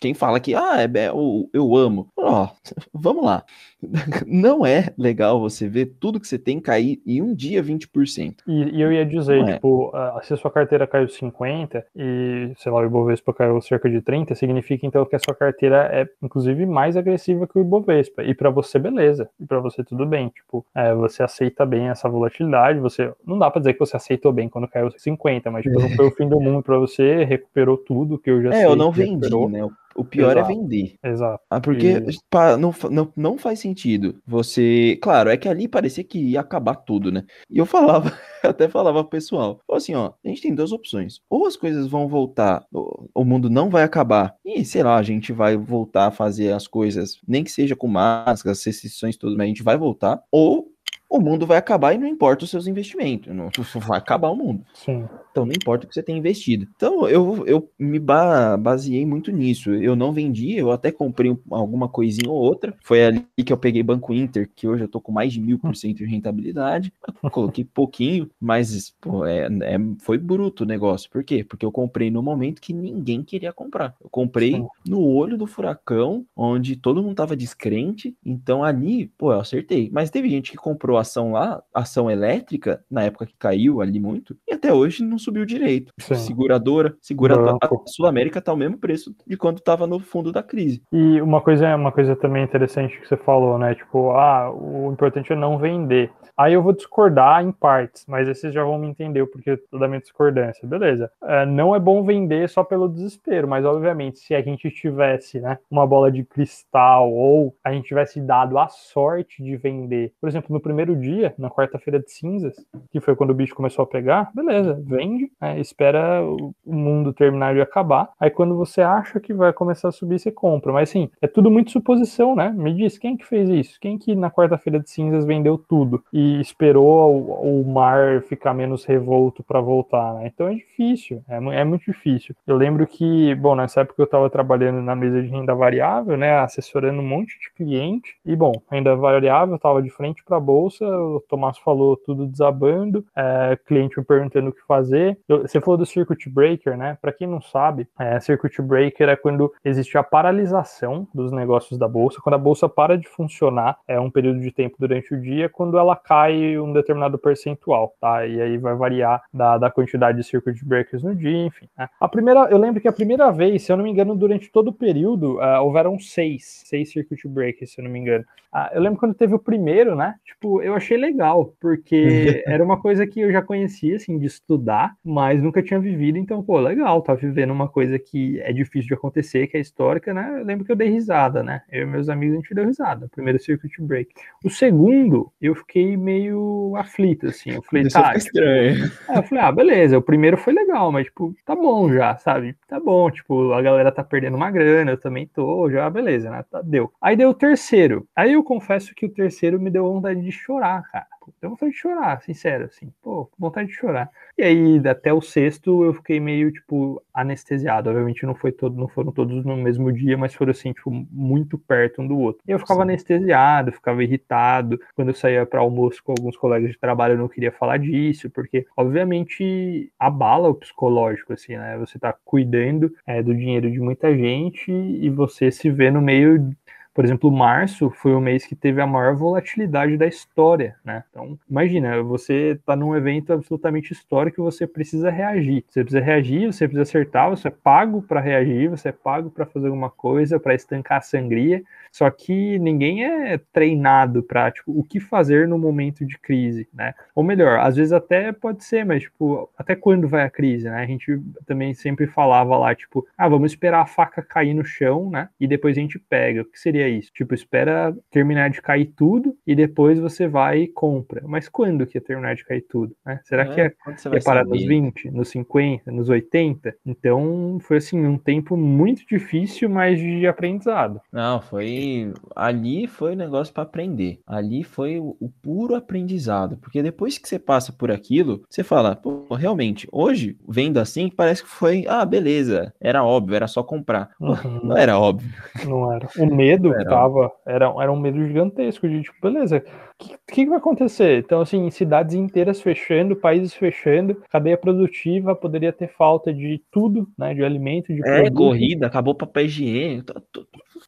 Quem fala que ah, é, é eu, eu amo. Ó, vamos lá. Não é legal você ver tudo que você tem cair em um dia 20%. E, e eu ia dizer, não é. tipo, é. se a sua carteira caiu 50 e, sei lá, o Ibovespa caiu cerca de 30, significa então que a sua carteira é, inclusive, mais agressiva que o Ibovespa. E para você, beleza. E para você, tudo bem. Tipo, é, você aceita bem essa volatilidade. Você não dá para dizer que você aceitou bem quando caiu 50, mas tipo, não foi o fim do mundo para você, recuperou tudo que eu já é, sei. É, eu não vendi, recuperou. né? O pior é Exato. é vender. Exato. Ah, porque e... pá, não, não, não faz sentido. Você. Claro, é que ali parecia que ia acabar tudo, né? E eu falava, até falava pro pessoal. Assim, ó, a gente tem duas opções. Ou as coisas vão voltar, o mundo não vai acabar. E, sei lá, a gente vai voltar a fazer as coisas, nem que seja com máscaras, restrições todas, mas a gente vai voltar. Ou o mundo vai acabar e não importa os seus investimentos. Não, vai acabar o mundo. Sim. Então não importa o que você tenha investido. Então eu, eu me baseei muito nisso. Eu não vendi, eu até comprei alguma coisinha ou outra. Foi ali que eu peguei Banco Inter, que hoje eu tô com mais de mil por cento de rentabilidade. Eu coloquei pouquinho, mas pô, é, é, foi bruto o negócio. Por quê? Porque eu comprei no momento que ninguém queria comprar. Eu comprei Sim. no olho do furacão, onde todo mundo tava descrente. Então ali, pô, eu acertei. Mas teve gente que comprou ação lá, ação elétrica, na época que caiu ali muito, e até hoje não subiu direito. Sim. Seguradora, seguradora. A Sul América tá o mesmo preço de quando tava no fundo da crise. E uma coisa, uma coisa também interessante que você falou, né? Tipo, ah, o importante é não vender. Aí eu vou discordar em partes, mas esses já vão me entender o porquê da minha discordância. Beleza. É, não é bom vender só pelo desespero, mas obviamente, se a gente tivesse né, uma bola de cristal ou a gente tivesse dado a sorte de vender, por exemplo, no primeiro dia, na quarta-feira de cinzas, que foi quando o bicho começou a pegar, beleza, vende, é, espera o mundo terminar de acabar. Aí quando você acha que vai começar a subir, você compra. Mas assim, é tudo muito suposição, né? Me diz, quem que fez isso? Quem que na quarta-feira de cinzas vendeu tudo? E esperou o, o mar ficar menos revolto para voltar, né? Então é difícil, é, é, muito difícil. Eu lembro que, bom, nessa época eu estava trabalhando na mesa de renda variável, né, assessorando um monte de cliente, e bom, renda variável estava de frente para bolsa, o Tomás falou tudo desabando, é, cliente me perguntando o que fazer. Eu, você falou do circuit breaker, né? Para quem não sabe, é, circuit breaker é quando existe a paralisação dos negócios da bolsa, quando a bolsa para de funcionar, é um período de tempo durante o dia, quando ela cai um determinado percentual, tá? E aí vai variar da, da quantidade de circuit breakers no dia, enfim. Né? A primeira, eu lembro que a primeira vez, se eu não me engano, durante todo o período, uh, houveram seis, seis circuit breakers, se eu não me engano. Uh, eu lembro quando teve o primeiro, né? Tipo, eu achei legal, porque era uma coisa que eu já conhecia, assim, de estudar, mas nunca tinha vivido, então, pô, legal, tá vivendo uma coisa que é difícil de acontecer, que é histórica, né? Eu lembro que eu dei risada, né? Eu e meus amigos, a gente deu risada, primeiro circuit break. O segundo, eu fiquei meio aflito, assim, eu falei, tá, tipo, estranho. É, eu falei, ah, beleza, o primeiro foi legal, mas, tipo, tá bom já, sabe? Tá bom, tipo, a galera tá perdendo uma grana, eu também tô, já, beleza, né? Tá, deu. Aí deu o terceiro, aí eu confesso que o terceiro me deu vontade de chorar, cara. Deu vontade de chorar, sincero, assim. Pô, vontade de chorar. E aí, até o sexto, eu fiquei meio, tipo, anestesiado. Obviamente não, foi todo, não foram todos no mesmo dia, mas foram, assim, tipo, muito perto um do outro. E eu ficava Sim. anestesiado, ficava irritado. Quando eu saía para almoço com alguns colegas de trabalho, eu não queria falar disso, porque, obviamente, abala o psicológico, assim, né? Você tá cuidando é, do dinheiro de muita gente e você se vê no meio por exemplo, março foi o mês que teve a maior volatilidade da história, né? Então, imagina, você está num evento absolutamente histórico e você precisa reagir. Você precisa reagir, você precisa acertar, você é pago para reagir, você é pago para fazer alguma coisa, para estancar a sangria. Só que ninguém é treinado para tipo, o que fazer no momento de crise, né? Ou melhor, às vezes até pode ser, mas tipo, até quando vai a crise, né? A gente também sempre falava lá, tipo, ah, vamos esperar a faca cair no chão, né? E depois a gente pega. O que seria isso. Tipo, espera terminar de cair tudo e depois você vai e compra. Mas quando que ia terminar de cair tudo? Né? Será é, que é, é parar nos 20, nos 50, nos 80? Então foi assim, um tempo muito difícil, mas de aprendizado. Não, foi. Ali foi o negócio para aprender. Ali foi o, o, puro aprendizado. Porque depois que você passa por aquilo, você fala, pô, realmente, hoje, vendo assim, parece que foi, ah, beleza, era óbvio, era só comprar. Uhum. Não era óbvio. Não era. O medo era. tava, era, era um medo gigantesco de tipo, beleza, o que, que, vai acontecer? Então, assim, cidades inteiras fechando, países fechando, cadeia produtiva, poderia ter falta de tudo, né? De alimento, de É, produto. corrida, acabou papel higiênico,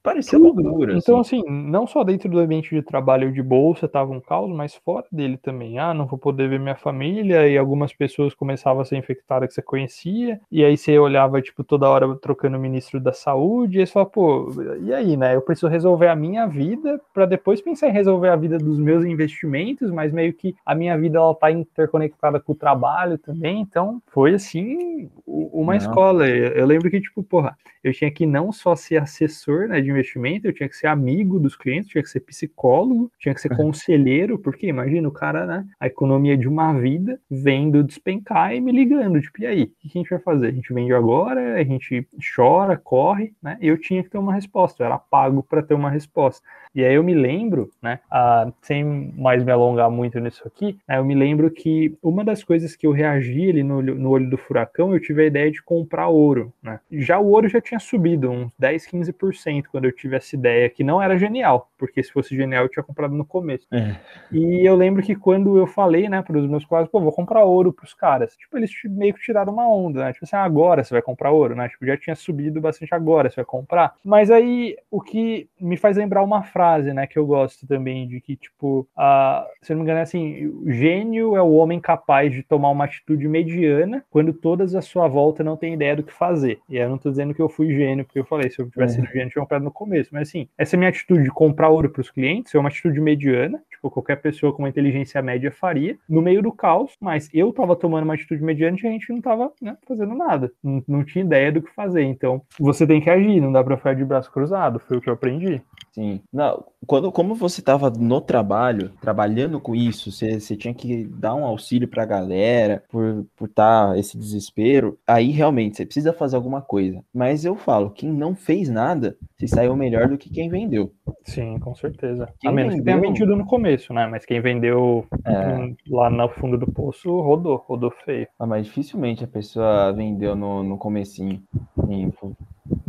parecia loucura. Então, assim. assim. não só dentro do ambiente de trabalho de bolsa tava um caos, mas fora dele também. Ah, não vou poder ver minha família, e algumas pessoas começavam a ser infectadas que você conhecia, e aí você olhava, tipo, toda hora trocando o ministro da saúde, e você fala, pô, e aí, né? Eu preciso resolver a minha vida para depois pensar em resolver a vida dos meus investimentos, mas meio que a minha vida ela tá interconectada com o trabalho também, então foi assim uma não. escola. Eu lembro que, tipo, porra, eu tinha que não só ser assessor né, de investimento, eu tinha que ser amigo dos clientes, tinha que ser psicólogo, tinha que ser conselheiro, porque imagina o cara, né? A economia de uma vida vendo despencar e me ligando, tipo, e aí, o que a gente vai fazer? A gente vende agora, a gente chora, corre, né? Eu tinha que ter uma resposta, eu era pago para ter uma resposta. E aí eu me lembro, né, sem mais me alongar muito nisso aqui, né, eu me lembro que uma das coisas que eu reagi ali no, no olho do furacão, eu tive a ideia de comprar ouro, né? Já o ouro já tinha subido uns 10, 15% quando eu tive essa ideia, que não era genial, porque se fosse genial eu tinha comprado no começo. É. E eu lembro que quando eu falei, né, para os meus colegas, pô, vou comprar ouro para os caras, tipo, eles meio que tiraram uma onda, né? Tipo assim, ah, agora você vai comprar ouro, né? Tipo, já tinha subido bastante agora, você vai comprar. Mas aí o que me faz lembrar uma frase né, que eu gosto também, de que, tipo, uh, se eu não me engano, é assim, o gênio é o homem capaz de tomar uma atitude mediana quando todas à sua volta não têm ideia do que fazer. E eu não tô dizendo que eu fui gênio, porque eu falei, se eu tivesse é. sido gênio, eu tinha no começo. Mas, assim, essa minha atitude de comprar ouro para os clientes é uma atitude mediana, tipo, qualquer pessoa com uma inteligência média faria, no meio do caos, mas eu tava tomando uma atitude mediana e a gente não tava né, fazendo nada, não, não tinha ideia do que fazer. Então, você tem que agir, não dá pra ficar de braço cruzado, foi o que eu aprendi. Sim. Não, quando, como você estava no trabalho, trabalhando com isso, você, você tinha que dar um auxílio para a galera por estar por tá esse desespero, aí realmente você precisa fazer alguma coisa. Mas eu falo, quem não fez nada, se saiu melhor do que quem vendeu. Sim, com certeza. Quem a menos vendeu... que tenha vendido no começo, né? Mas quem vendeu é... lá no fundo do poço rodou, rodou feio. Ah, mas dificilmente a pessoa vendeu no, no comecinho. Sim,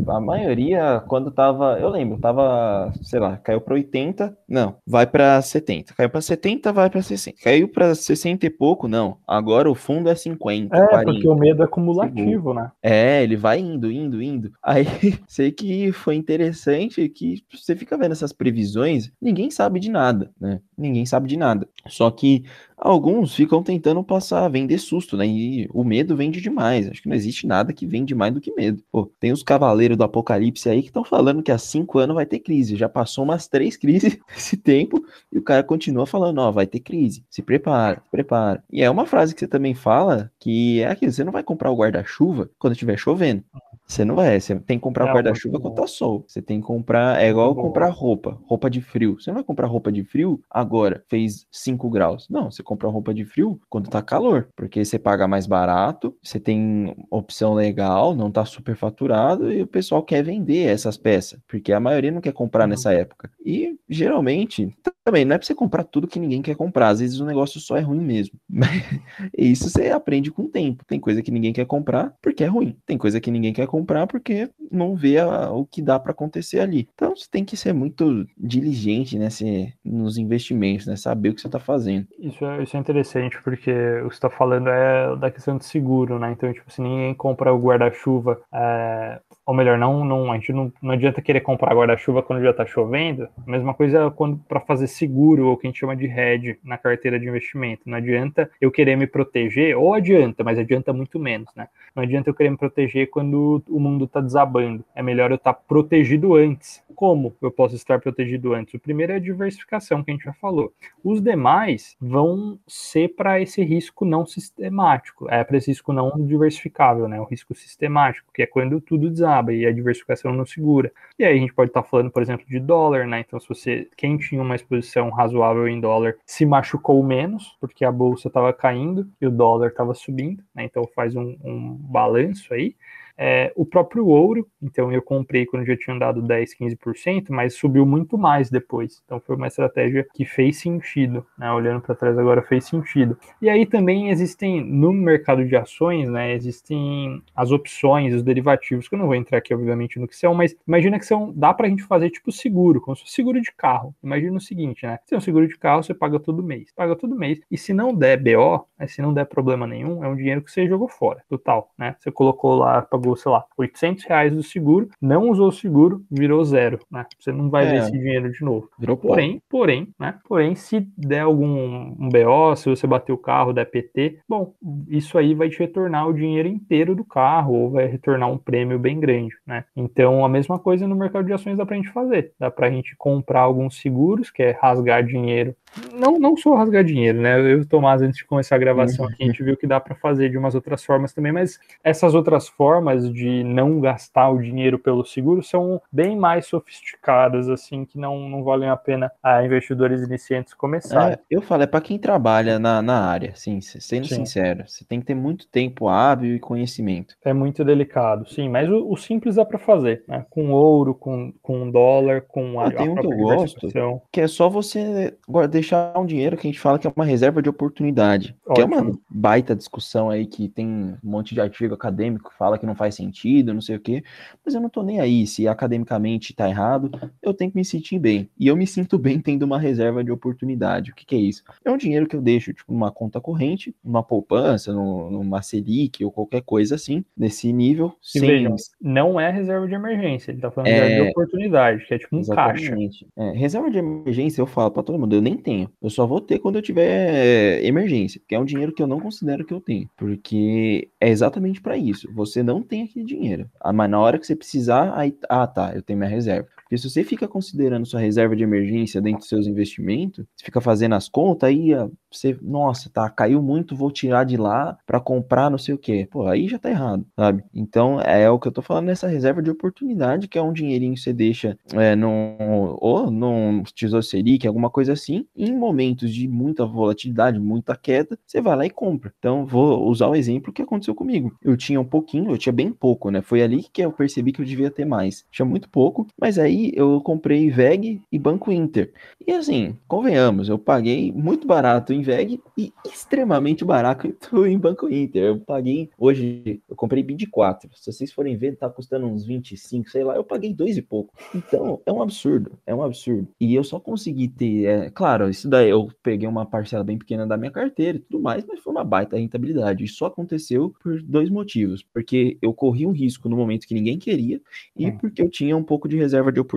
a maioria, quando tava, eu lembro, tava, sei lá, caiu para 80, não, vai para 70. Caiu para 70, vai para 60. Caiu para 60 e pouco, não. Agora o fundo é 50, É, 40. porque o medo é acumulativo, né? É, ele vai indo, indo, indo. Aí, sei que foi interessante que você fica vendo essas previsões, ninguém sabe de nada, né? Ninguém sabe de nada. Só que Alguns ficam tentando passar, vender susto, né? E o medo vende demais. Acho que não existe nada que vende mais do que medo. Pô, tem os cavaleiros do apocalipse aí que estão falando que há cinco anos vai ter crise. Já passou umas três crises nesse tempo e o cara continua falando, ó, vai ter crise. Se prepara, se prepara. E é uma frase que você também fala que é aquilo, você não vai comprar o guarda-chuva quando estiver chovendo. Você não vai, você tem que comprar é, guarda-chuva quando tá sol. Você tem que comprar, é igual comprar roupa, roupa de frio. Você não vai comprar roupa de frio agora, fez 5 graus. Não, você compra roupa de frio quando tá calor, porque você paga mais barato, você tem opção legal, não tá super faturado e o pessoal quer vender essas peças, porque a maioria não quer comprar nessa época. E geralmente, também não é pra você comprar tudo que ninguém quer comprar, às vezes o negócio só é ruim mesmo. isso você aprende com o tempo. Tem coisa que ninguém quer comprar porque é ruim, tem coisa que ninguém quer comprar comprar porque não vê a, o que dá para acontecer ali. Então você tem que ser muito diligente nesse, nos investimentos, né? Saber o que você está fazendo. Isso é, isso é interessante, porque o que você está falando é da questão de seguro, né? Então, tipo, se ninguém compra o guarda-chuva, é, ou melhor, não, não, a gente não, não adianta querer comprar guarda-chuva quando já está chovendo. A mesma coisa quando para fazer seguro, ou o que a gente chama de hedge na carteira de investimento. Não adianta eu querer me proteger, ou adianta, mas adianta muito menos, né? Não adianta eu querer me proteger quando o mundo está desabando. É melhor eu estar tá protegido antes. Como eu posso estar protegido antes? O primeiro é a diversificação, que a gente já falou. Os demais vão ser para esse risco não sistemático, é para esse risco não diversificável, né? O risco sistemático, que é quando tudo desaba e a diversificação não segura. E aí a gente pode estar tá falando, por exemplo, de dólar, né? Então, se você, quem tinha uma exposição razoável em dólar, se machucou menos, porque a bolsa estava caindo e o dólar estava subindo, né? Então faz um, um balanço aí. É, o próprio ouro, então eu comprei quando já tinha dado 10, 15%, mas subiu muito mais depois. Então foi uma estratégia que fez sentido, né? Olhando para trás agora fez sentido. E aí também existem no mercado de ações, né? Existem as opções, os derivativos, que eu não vou entrar aqui, obviamente, no que são, mas imagina que são, dá para a gente fazer tipo seguro, como se fosse seguro de carro. Imagina o seguinte, né? Se é um seguro de carro, você paga todo mês, paga todo mês. E se não der BO, né? se não der problema nenhum, é um dinheiro que você jogou fora, total, né? Você colocou lá, pagou pagou, sei lá, 800 reais do seguro, não usou o seguro, virou zero, né? Você não vai é. ver esse dinheiro de novo. Virou porém, porém, né? Porém, se der algum um BO, se você bater o carro, der PT, bom, isso aí vai te retornar o dinheiro inteiro do carro ou vai retornar um prêmio bem grande, né? Então, a mesma coisa no mercado de ações dá pra gente fazer. Dá pra gente comprar alguns seguros, que é rasgar dinheiro não, não sou rasgar dinheiro, né? Eu e o Tomás, antes de começar a gravação aqui, a gente viu que dá para fazer de umas outras formas também, mas essas outras formas de não gastar o dinheiro pelo seguro são bem mais sofisticadas, assim, que não, não valem a pena a investidores iniciantes começarem. É, eu falo, é para quem trabalha na, na área, sim, sendo sim. sincero. Você tem que ter muito tempo hábil e conhecimento. É muito delicado, sim, mas o, o simples dá para fazer, né? Com ouro, com, com dólar, com a, tem um que eu gosto, que é só você guardar deixar um dinheiro que a gente fala que é uma reserva de oportunidade. Ótimo. Que é uma baita discussão aí que tem um monte de artigo acadêmico que fala que não faz sentido, não sei o quê. Mas eu não tô nem aí. Se academicamente tá errado, eu tenho que me sentir bem. E eu me sinto bem tendo uma reserva de oportunidade. O que, que é isso? É um dinheiro que eu deixo, tipo, numa conta corrente, numa poupança, numa Selic ou qualquer coisa assim, nesse nível. E sem... vejam, não é reserva de emergência, ele tá falando é... de oportunidade, que é tipo um Exatamente. caixa. É, reserva de emergência, eu falo para todo mundo, eu nem tenho tenho. Eu só vou ter quando eu tiver emergência, que é um dinheiro que eu não considero que eu tenho, porque é exatamente para isso. Você não tem aquele dinheiro, ah, mas na hora que você precisar, aí, ah, tá, eu tenho minha reserva. Porque se você fica considerando sua reserva de emergência dentro dos seus investimentos, você fica fazendo as contas, aí você, nossa, tá, caiu muito, vou tirar de lá para comprar não sei o quê. Pô, aí já tá errado, sabe? Então é o que eu tô falando nessa reserva de oportunidade, que é um dinheirinho que você deixa é, num, ou num Tesouro Selic, alguma coisa assim, em momentos de muita volatilidade, muita queda, você vai lá e compra. Então vou usar o exemplo que aconteceu comigo. Eu tinha um pouquinho, eu tinha bem pouco, né? Foi ali que eu percebi que eu devia ter mais. Tinha muito pouco, mas aí eu comprei VEG e Banco Inter. E assim, convenhamos, eu paguei muito barato em VEG e extremamente barato em Banco Inter. Eu paguei, hoje, eu comprei BID 4. Se vocês forem ver, tá custando uns 25, sei lá, eu paguei dois e pouco. Então, é um absurdo, é um absurdo. E eu só consegui ter, é, claro, isso daí eu peguei uma parcela bem pequena da minha carteira e tudo mais, mas foi uma baita rentabilidade. E só aconteceu por dois motivos. Porque eu corri um risco no momento que ninguém queria e hum. porque eu tinha um pouco de reserva de oportunidade.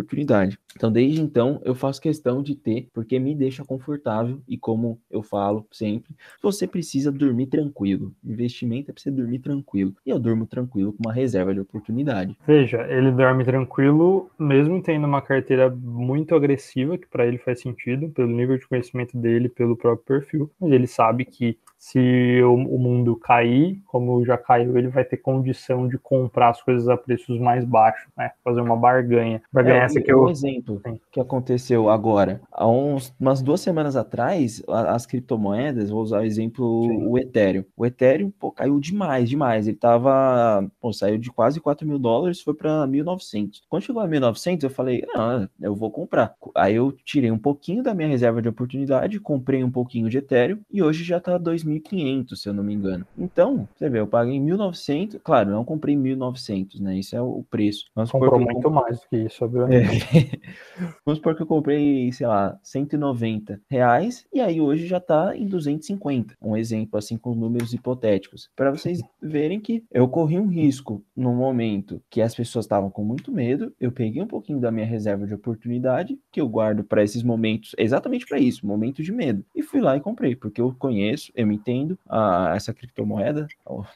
Então, desde então, eu faço questão de ter, porque me deixa confortável e como eu falo sempre, você precisa dormir tranquilo. Investimento é para você dormir tranquilo. E eu durmo tranquilo com uma reserva de oportunidade. Veja, ele dorme tranquilo, mesmo tendo uma carteira muito agressiva, que para ele faz sentido, pelo nível de conhecimento dele, pelo próprio perfil, mas ele sabe que se o, o, mundo cair, como já caiu, ele vai ter condição de comprar as coisas a preços mais baixos, né? Fazer uma barganha. Barganha é, essa que eu... Um exemplo Sim. que aconteceu agora. Há uns, umas duas semanas atrás, as criptomoedas, vou usar o exemplo Sim. o Ethereum. O Ethereum, pô, caiu demais, demais. Ele tava, pô, saiu de quase 4 mil dólares, foi para 1.900. Quando chegou a 1.900, eu falei, ah, eu vou comprar. Aí eu tirei um pouquinho da minha reserva de oportunidade, comprei um pouquinho de Ethereum e hoje já tá 2.000 1.500, se eu não me engano. Então, você vê, eu paguei 1.900, claro, não comprei 1.900, né? Isso é o preço. Vamos Comprou muito comprei... mais do que isso, obviamente. É. Vamos supor que eu comprei, sei lá, 190 reais e aí hoje já tá em 250. Um exemplo assim com números hipotéticos, para vocês verem que eu corri um risco no momento que as pessoas estavam com muito medo, eu peguei um pouquinho da minha reserva de oportunidade que eu guardo para esses momentos, exatamente para isso, momento de medo, e fui lá e comprei, porque eu conheço, eu me entendo a, essa criptomoeda,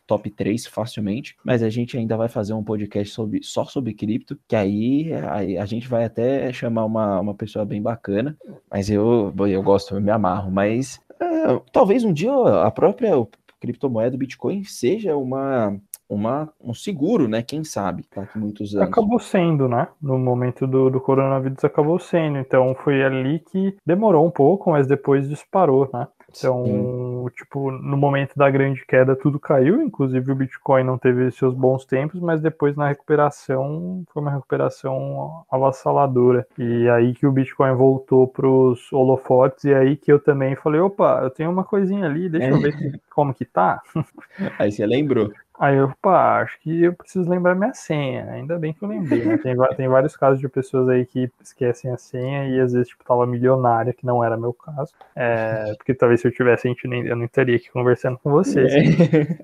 top 3 facilmente, mas a gente ainda vai fazer um podcast sobre, só sobre cripto, que aí, aí a gente vai até chamar uma, uma pessoa bem bacana, mas eu, eu gosto, eu me amarro, mas é, talvez um dia a própria criptomoeda Bitcoin seja uma uma, um seguro, né? Quem sabe, daqui muitos anos. Acabou sendo, né? No momento do, do coronavírus acabou sendo. Então foi ali que demorou um pouco, mas depois disparou, né? Então, Sim. tipo, no momento da grande queda tudo caiu, inclusive o Bitcoin não teve seus bons tempos, mas depois na recuperação foi uma recuperação avassaladora. E aí que o Bitcoin voltou para os holofotes e aí que eu também falei, opa, eu tenho uma coisinha ali, deixa é. eu ver como que tá. Aí você lembrou. Aí eu, pá, acho que eu preciso lembrar minha senha. Ainda bem que eu lembrei, né? Tem, tem vários casos de pessoas aí que esquecem a senha e às vezes, tipo, tava milionária, que não era meu caso. É, porque talvez se eu tivesse, a gente nem, eu não estaria aqui conversando com vocês.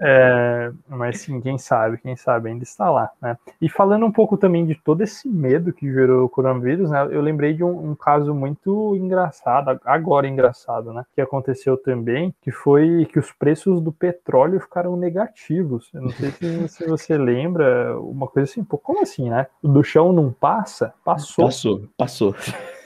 É. É, mas sim, quem sabe, quem sabe ainda está lá, né? E falando um pouco também de todo esse medo que gerou o coronavírus, né? Eu lembrei de um, um caso muito engraçado, agora engraçado, né? Que aconteceu também, que foi que os preços do petróleo ficaram negativos não sei se, se, você lembra, uma coisa assim, pô, como assim, né? Do chão não passa? Passou. Passou, passou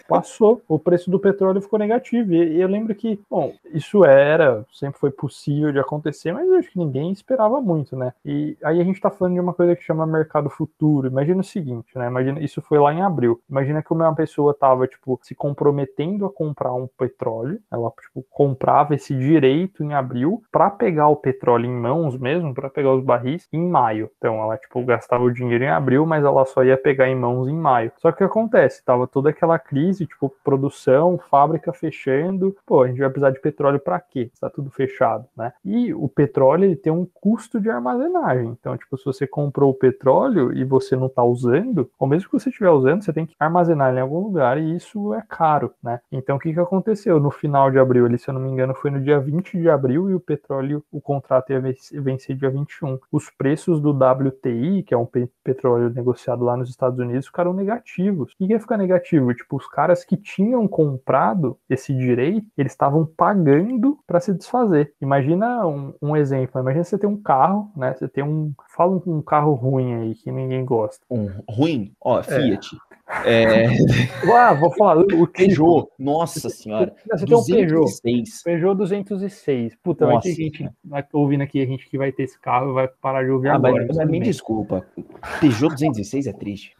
passou, o preço do petróleo ficou negativo. E eu lembro que, bom, isso era, sempre foi possível de acontecer, mas eu acho que ninguém esperava muito, né? E aí a gente tá falando de uma coisa que chama mercado futuro. Imagina o seguinte, né? Imagina, isso foi lá em abril. Imagina que uma pessoa tava, tipo, se comprometendo a comprar um petróleo, ela, tipo, comprava esse direito em abril para pegar o petróleo em mãos mesmo, para pegar os barris em maio. Então ela, tipo, gastava o dinheiro em abril, mas ela só ia pegar em mãos em maio. Só que o que acontece? Tava toda aquela crise crise, tipo, produção, fábrica fechando, pô, a gente vai precisar de petróleo para quê? Está tudo fechado, né? E o petróleo ele tem um custo de armazenagem. Então, tipo, se você comprou o petróleo e você não está usando, ou mesmo que você estiver usando, você tem que armazenar em algum lugar e isso é caro, né? Então, o que que aconteceu? No final de abril, ali, se eu não me engano, foi no dia 20 de abril e o petróleo, o contrato ia vencer dia 21. Os preços do WTI, que é um petróleo negociado lá nos Estados Unidos, ficaram negativos. O que ia ficar negativo? Tipo, os caras caras que tinham comprado esse direito, eles estavam pagando para se desfazer. Imagina um, um, exemplo, imagina você ter um carro, né? Você tem um, fala um carro ruim aí que ninguém gosta. Um ruim, ó, Fiat. É. é... ah, vou falar o Peugeot. Nossa senhora. Você 206. tem um Peugeot. Peugeot 206. Puta, Nossa. vai ter gente vai ouvindo aqui a gente que vai ter esse carro vai parar de ouvir ah, agora. Mas, mas me desculpa. Peugeot 206 é triste.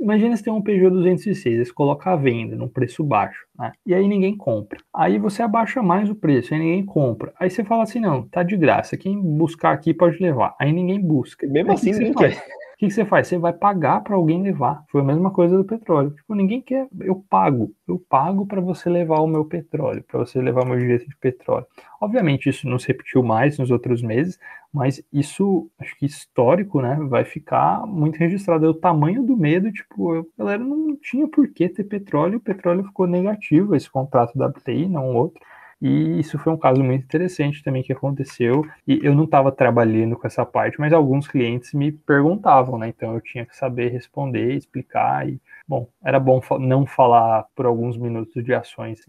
Imagina você tem um Peugeot 206, você coloca a venda num preço baixo, né? E aí ninguém compra. Aí você abaixa mais o preço, aí ninguém compra. Aí você fala assim, não, tá de graça, quem buscar aqui pode levar. Aí ninguém busca. Mesmo aí assim, ninguém quer que, que você faz? Você vai pagar para alguém levar. Foi a mesma coisa do petróleo. Tipo, ninguém quer, eu pago. Eu pago para você levar o meu petróleo, para você levar o meu direito de petróleo. Obviamente, isso não se repetiu mais nos outros meses, mas isso, acho que histórico, né? Vai ficar muito registrado. É o tamanho do medo, tipo, a galera não tinha por que ter petróleo, o petróleo ficou negativo, esse contrato da WTI, não outro. E isso foi um caso muito interessante também que aconteceu. E eu não estava trabalhando com essa parte, mas alguns clientes me perguntavam, né? Então eu tinha que saber responder, explicar. E Bom, era bom não falar por alguns minutos de ações.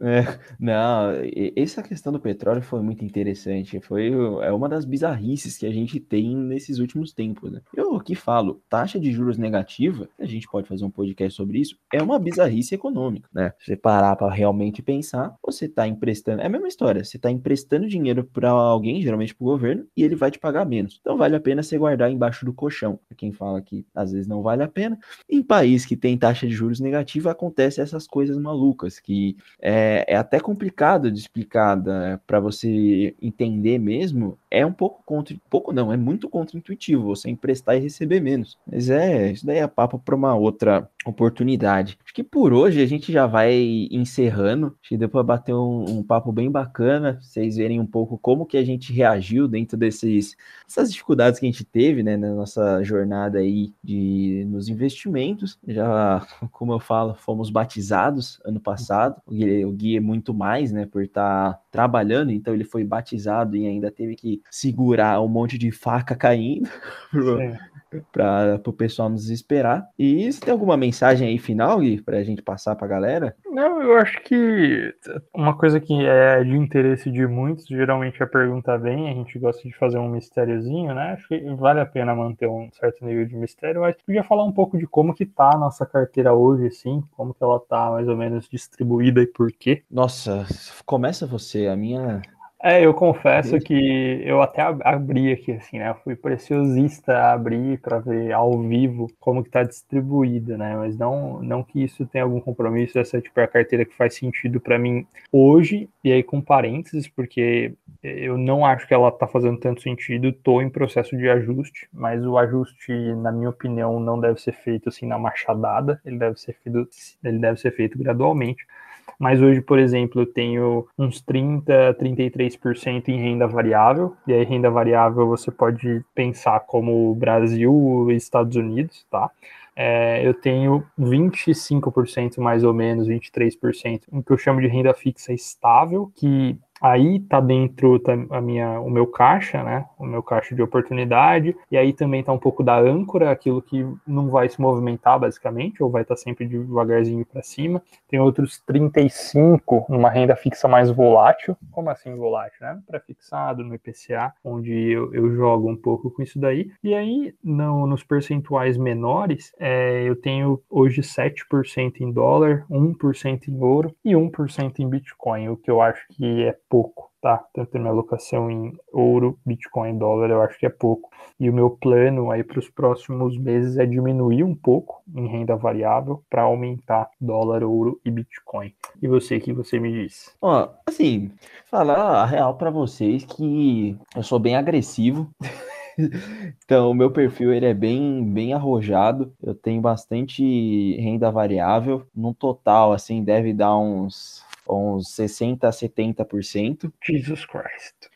É, não, essa questão do petróleo foi muito interessante. Foi é uma das bizarrices que a gente tem nesses últimos tempos. Né? Eu aqui falo, taxa de juros negativa, a gente pode fazer um podcast sobre isso, é uma bizarrice econômica, né? Se você parar para realmente pensar, você está emprestando, é a mesma história, você está emprestando dinheiro para alguém, geralmente para o governo, e ele vai te pagar menos. Então vale a pena você guardar embaixo do colchão. Quem fala que às vezes não vale a pena. Em país que tem taxa de juros negativa, acontece essas coisas malucas, que é, é até complicado de explicar para você entender mesmo. É um pouco contra, pouco não, é muito contra-intuitivo você emprestar e receber menos. Mas é, isso daí é papo para uma outra oportunidade. Acho que por hoje a gente já vai encerrando. Acho que deu para bater um, um, papo bem bacana, vocês verem um pouco como que a gente reagiu dentro desses, dessas dificuldades que a gente teve, né, na nossa jornada aí de nos investimentos. Já, como eu falo, fomos batizados ano passado. O Gui, o Gui é muito mais, né, por estar tá trabalhando, então ele foi batizado e ainda teve que segurar um monte de faca caindo para o pessoal nos esperar. E se tem alguma mensagem aí final, Gui, para a gente passar para a galera? Não, eu acho que uma coisa que é de interesse de muitos, geralmente a pergunta vem, a gente gosta de fazer um mistériozinho, né? Acho que vale a pena manter um certo nível de mistério, mas podia falar um pouco de como que tá a nossa carteira hoje, assim, como que ela tá mais ou menos distribuída e por quê. Nossa, começa você, a minha é, eu confesso que eu até abri aqui, assim, né? Eu fui preciosista a abrir para ver ao vivo como que tá distribuída, né? Mas não, não que isso tenha algum compromisso, essa é tipo a carteira que faz sentido para mim hoje, e aí com parênteses, porque eu não acho que ela tá fazendo tanto sentido, tô em processo de ajuste, mas o ajuste, na minha opinião, não deve ser feito assim na machadada, ele deve ser feito, ele deve ser feito gradualmente. Mas hoje, por exemplo, eu tenho uns 30, 33% em renda variável. E aí, renda variável você pode pensar como Brasil e Estados Unidos, tá? É, eu tenho 25% mais ou menos, 23%, o que eu chamo de renda fixa estável, que Aí tá dentro tá a minha, o meu caixa, né? O meu caixa de oportunidade. E aí também tá um pouco da âncora, aquilo que não vai se movimentar basicamente, ou vai estar tá sempre devagarzinho para cima. Tem outros 35 numa renda fixa mais volátil. Como assim volátil, né? Pré-fixado no IPCA, onde eu, eu, jogo um pouco com isso daí. E aí, no, nos percentuais menores, é, eu tenho hoje 7% em dólar, 1% em ouro e 1% em Bitcoin, o que eu acho que é pouco, tá? Tanto a minha alocação em ouro, Bitcoin, dólar, eu acho que é pouco. E o meu plano aí para os próximos meses é diminuir um pouco em renda variável para aumentar dólar, ouro e Bitcoin. E você, o que você me diz? Ó, assim, falar a real para vocês que eu sou bem agressivo. Então, o meu perfil ele é bem, bem arrojado. Eu tenho bastante renda variável. No total, assim, deve dar uns uns 60% a 70%. Jesus Christ.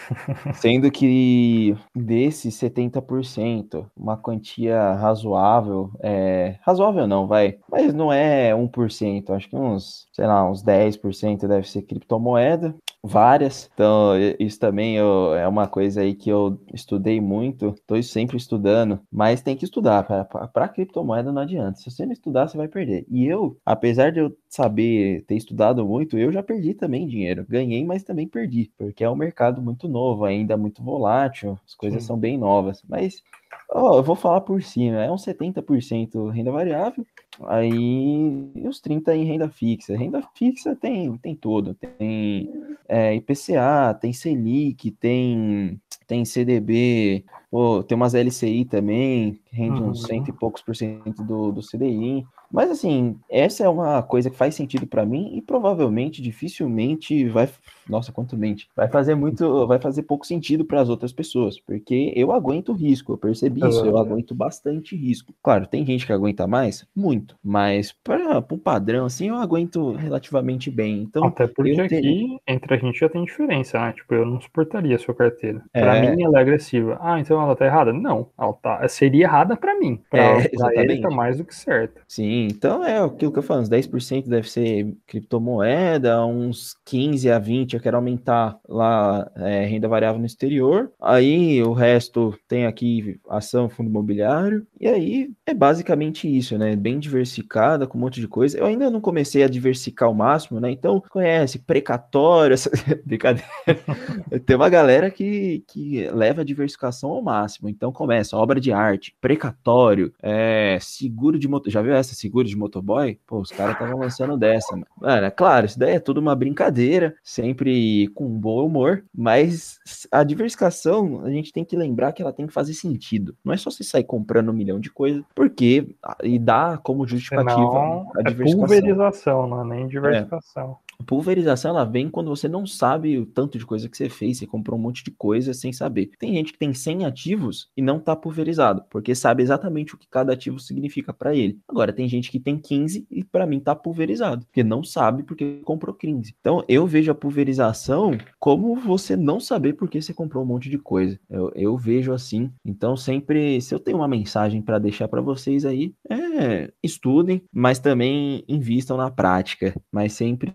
Sendo que desses 70%, uma quantia razoável, é, razoável não, vai, mas não é 1%, acho que uns, sei lá, uns 10% deve ser criptomoeda, várias. Então, isso também eu, é uma coisa aí que eu estudei muito, estou sempre estudando, mas tem que estudar. Para criptomoeda não adianta. Se você não estudar, você vai perder. E eu, apesar de eu saber ter estudado muito, eu já perdi também dinheiro. Ganhei, mas também perdi, porque é um mercado muito novo, ainda muito volátil, as coisas Sim. são bem novas. Mas oh, eu vou falar por cima, é uns 70% renda variável, aí os 30% em renda fixa. Renda fixa tem, tem tudo, tem é, IPCA, tem Selic, tem, tem CDB, pô, tem umas LCI também, rende uhum. uns cento e poucos por cento do, do CDI. Mas assim, essa é uma coisa que faz sentido para mim e provavelmente, dificilmente vai, nossa, quanto mente, vai fazer muito, vai fazer pouco sentido para as outras pessoas, porque eu aguento risco, eu percebi isso, eu aguento bastante risco. Claro, tem gente que aguenta mais, muito, mas para um padrão assim, eu aguento relativamente bem. Então, até porque aqui entre a gente já tem diferença, né? Tipo, eu não suportaria a sua carteira. Para é... mim ela é agressiva. Ah, então ela tá errada? Não, ela tá, seria errada para mim. Para é, ele tá mais do que certo. Sim, Sim, então é aquilo que eu falo, uns 10% deve ser criptomoeda, uns 15 a 20 eu quero aumentar lá é, renda variável no exterior, aí o resto tem aqui ação, fundo imobiliário, e aí é basicamente isso, né? Bem diversificada, com um monte de coisa. Eu ainda não comecei a diversificar ao máximo, né? Então, conhece precatório, essa... brincadeira. tem uma galera que, que leva a diversificação ao máximo, então começa obra de arte, precatório, é, seguro de motor. Já viu essa seguro de motoboy? Pô, os caras estavam lançando dessa, mano. Mano, é claro, isso daí é tudo uma brincadeira, sempre com bom humor, mas a diversificação, a gente tem que lembrar que ela tem que fazer sentido. Não é só você sair comprando um milhão de coisas, porque e dá como justificativa não, a diversificação. É pulverização, não é nem diversificação. É. Pulverização ela vem quando você não sabe o tanto de coisa que você fez, você comprou um monte de coisa sem saber. Tem gente que tem 100 ativos e não tá pulverizado, porque sabe exatamente o que cada ativo significa para ele. Agora tem gente que tem 15 e para mim tá pulverizado, porque não sabe porque comprou 15. Então eu vejo a pulverização como você não saber porque você comprou um monte de coisa. Eu, eu vejo assim. Então sempre, se eu tenho uma mensagem para deixar para vocês aí, é estudem, mas também invistam na prática, mas sempre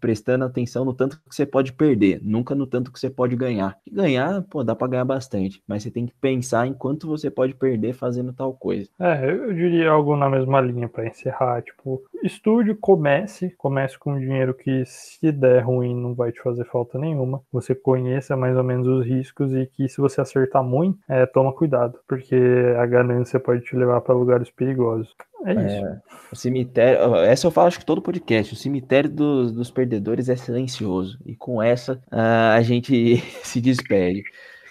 prestando atenção no tanto que você pode perder, nunca no tanto que você pode ganhar. E ganhar, pô, dá para ganhar bastante, mas você tem que pensar em quanto você pode perder fazendo tal coisa. É, eu diria algo na mesma linha para encerrar, tipo, estude, comece, comece com dinheiro que se der ruim não vai te fazer falta nenhuma. Você conheça mais ou menos os riscos e que se você acertar muito, é, toma cuidado, porque a ganância pode te levar para lugares perigosos. É isso. É, o cemitério. Essa eu falo acho que todo podcast. O cemitério dos, dos perdedores é silencioso. E com essa uh, a gente se despede.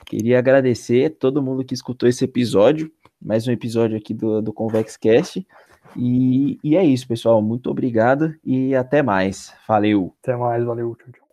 Queria agradecer todo mundo que escutou esse episódio. Mais um episódio aqui do, do ConvexCast. E, e é isso, pessoal. Muito obrigado e até mais. Valeu. Até mais, valeu. Tchau, tchau.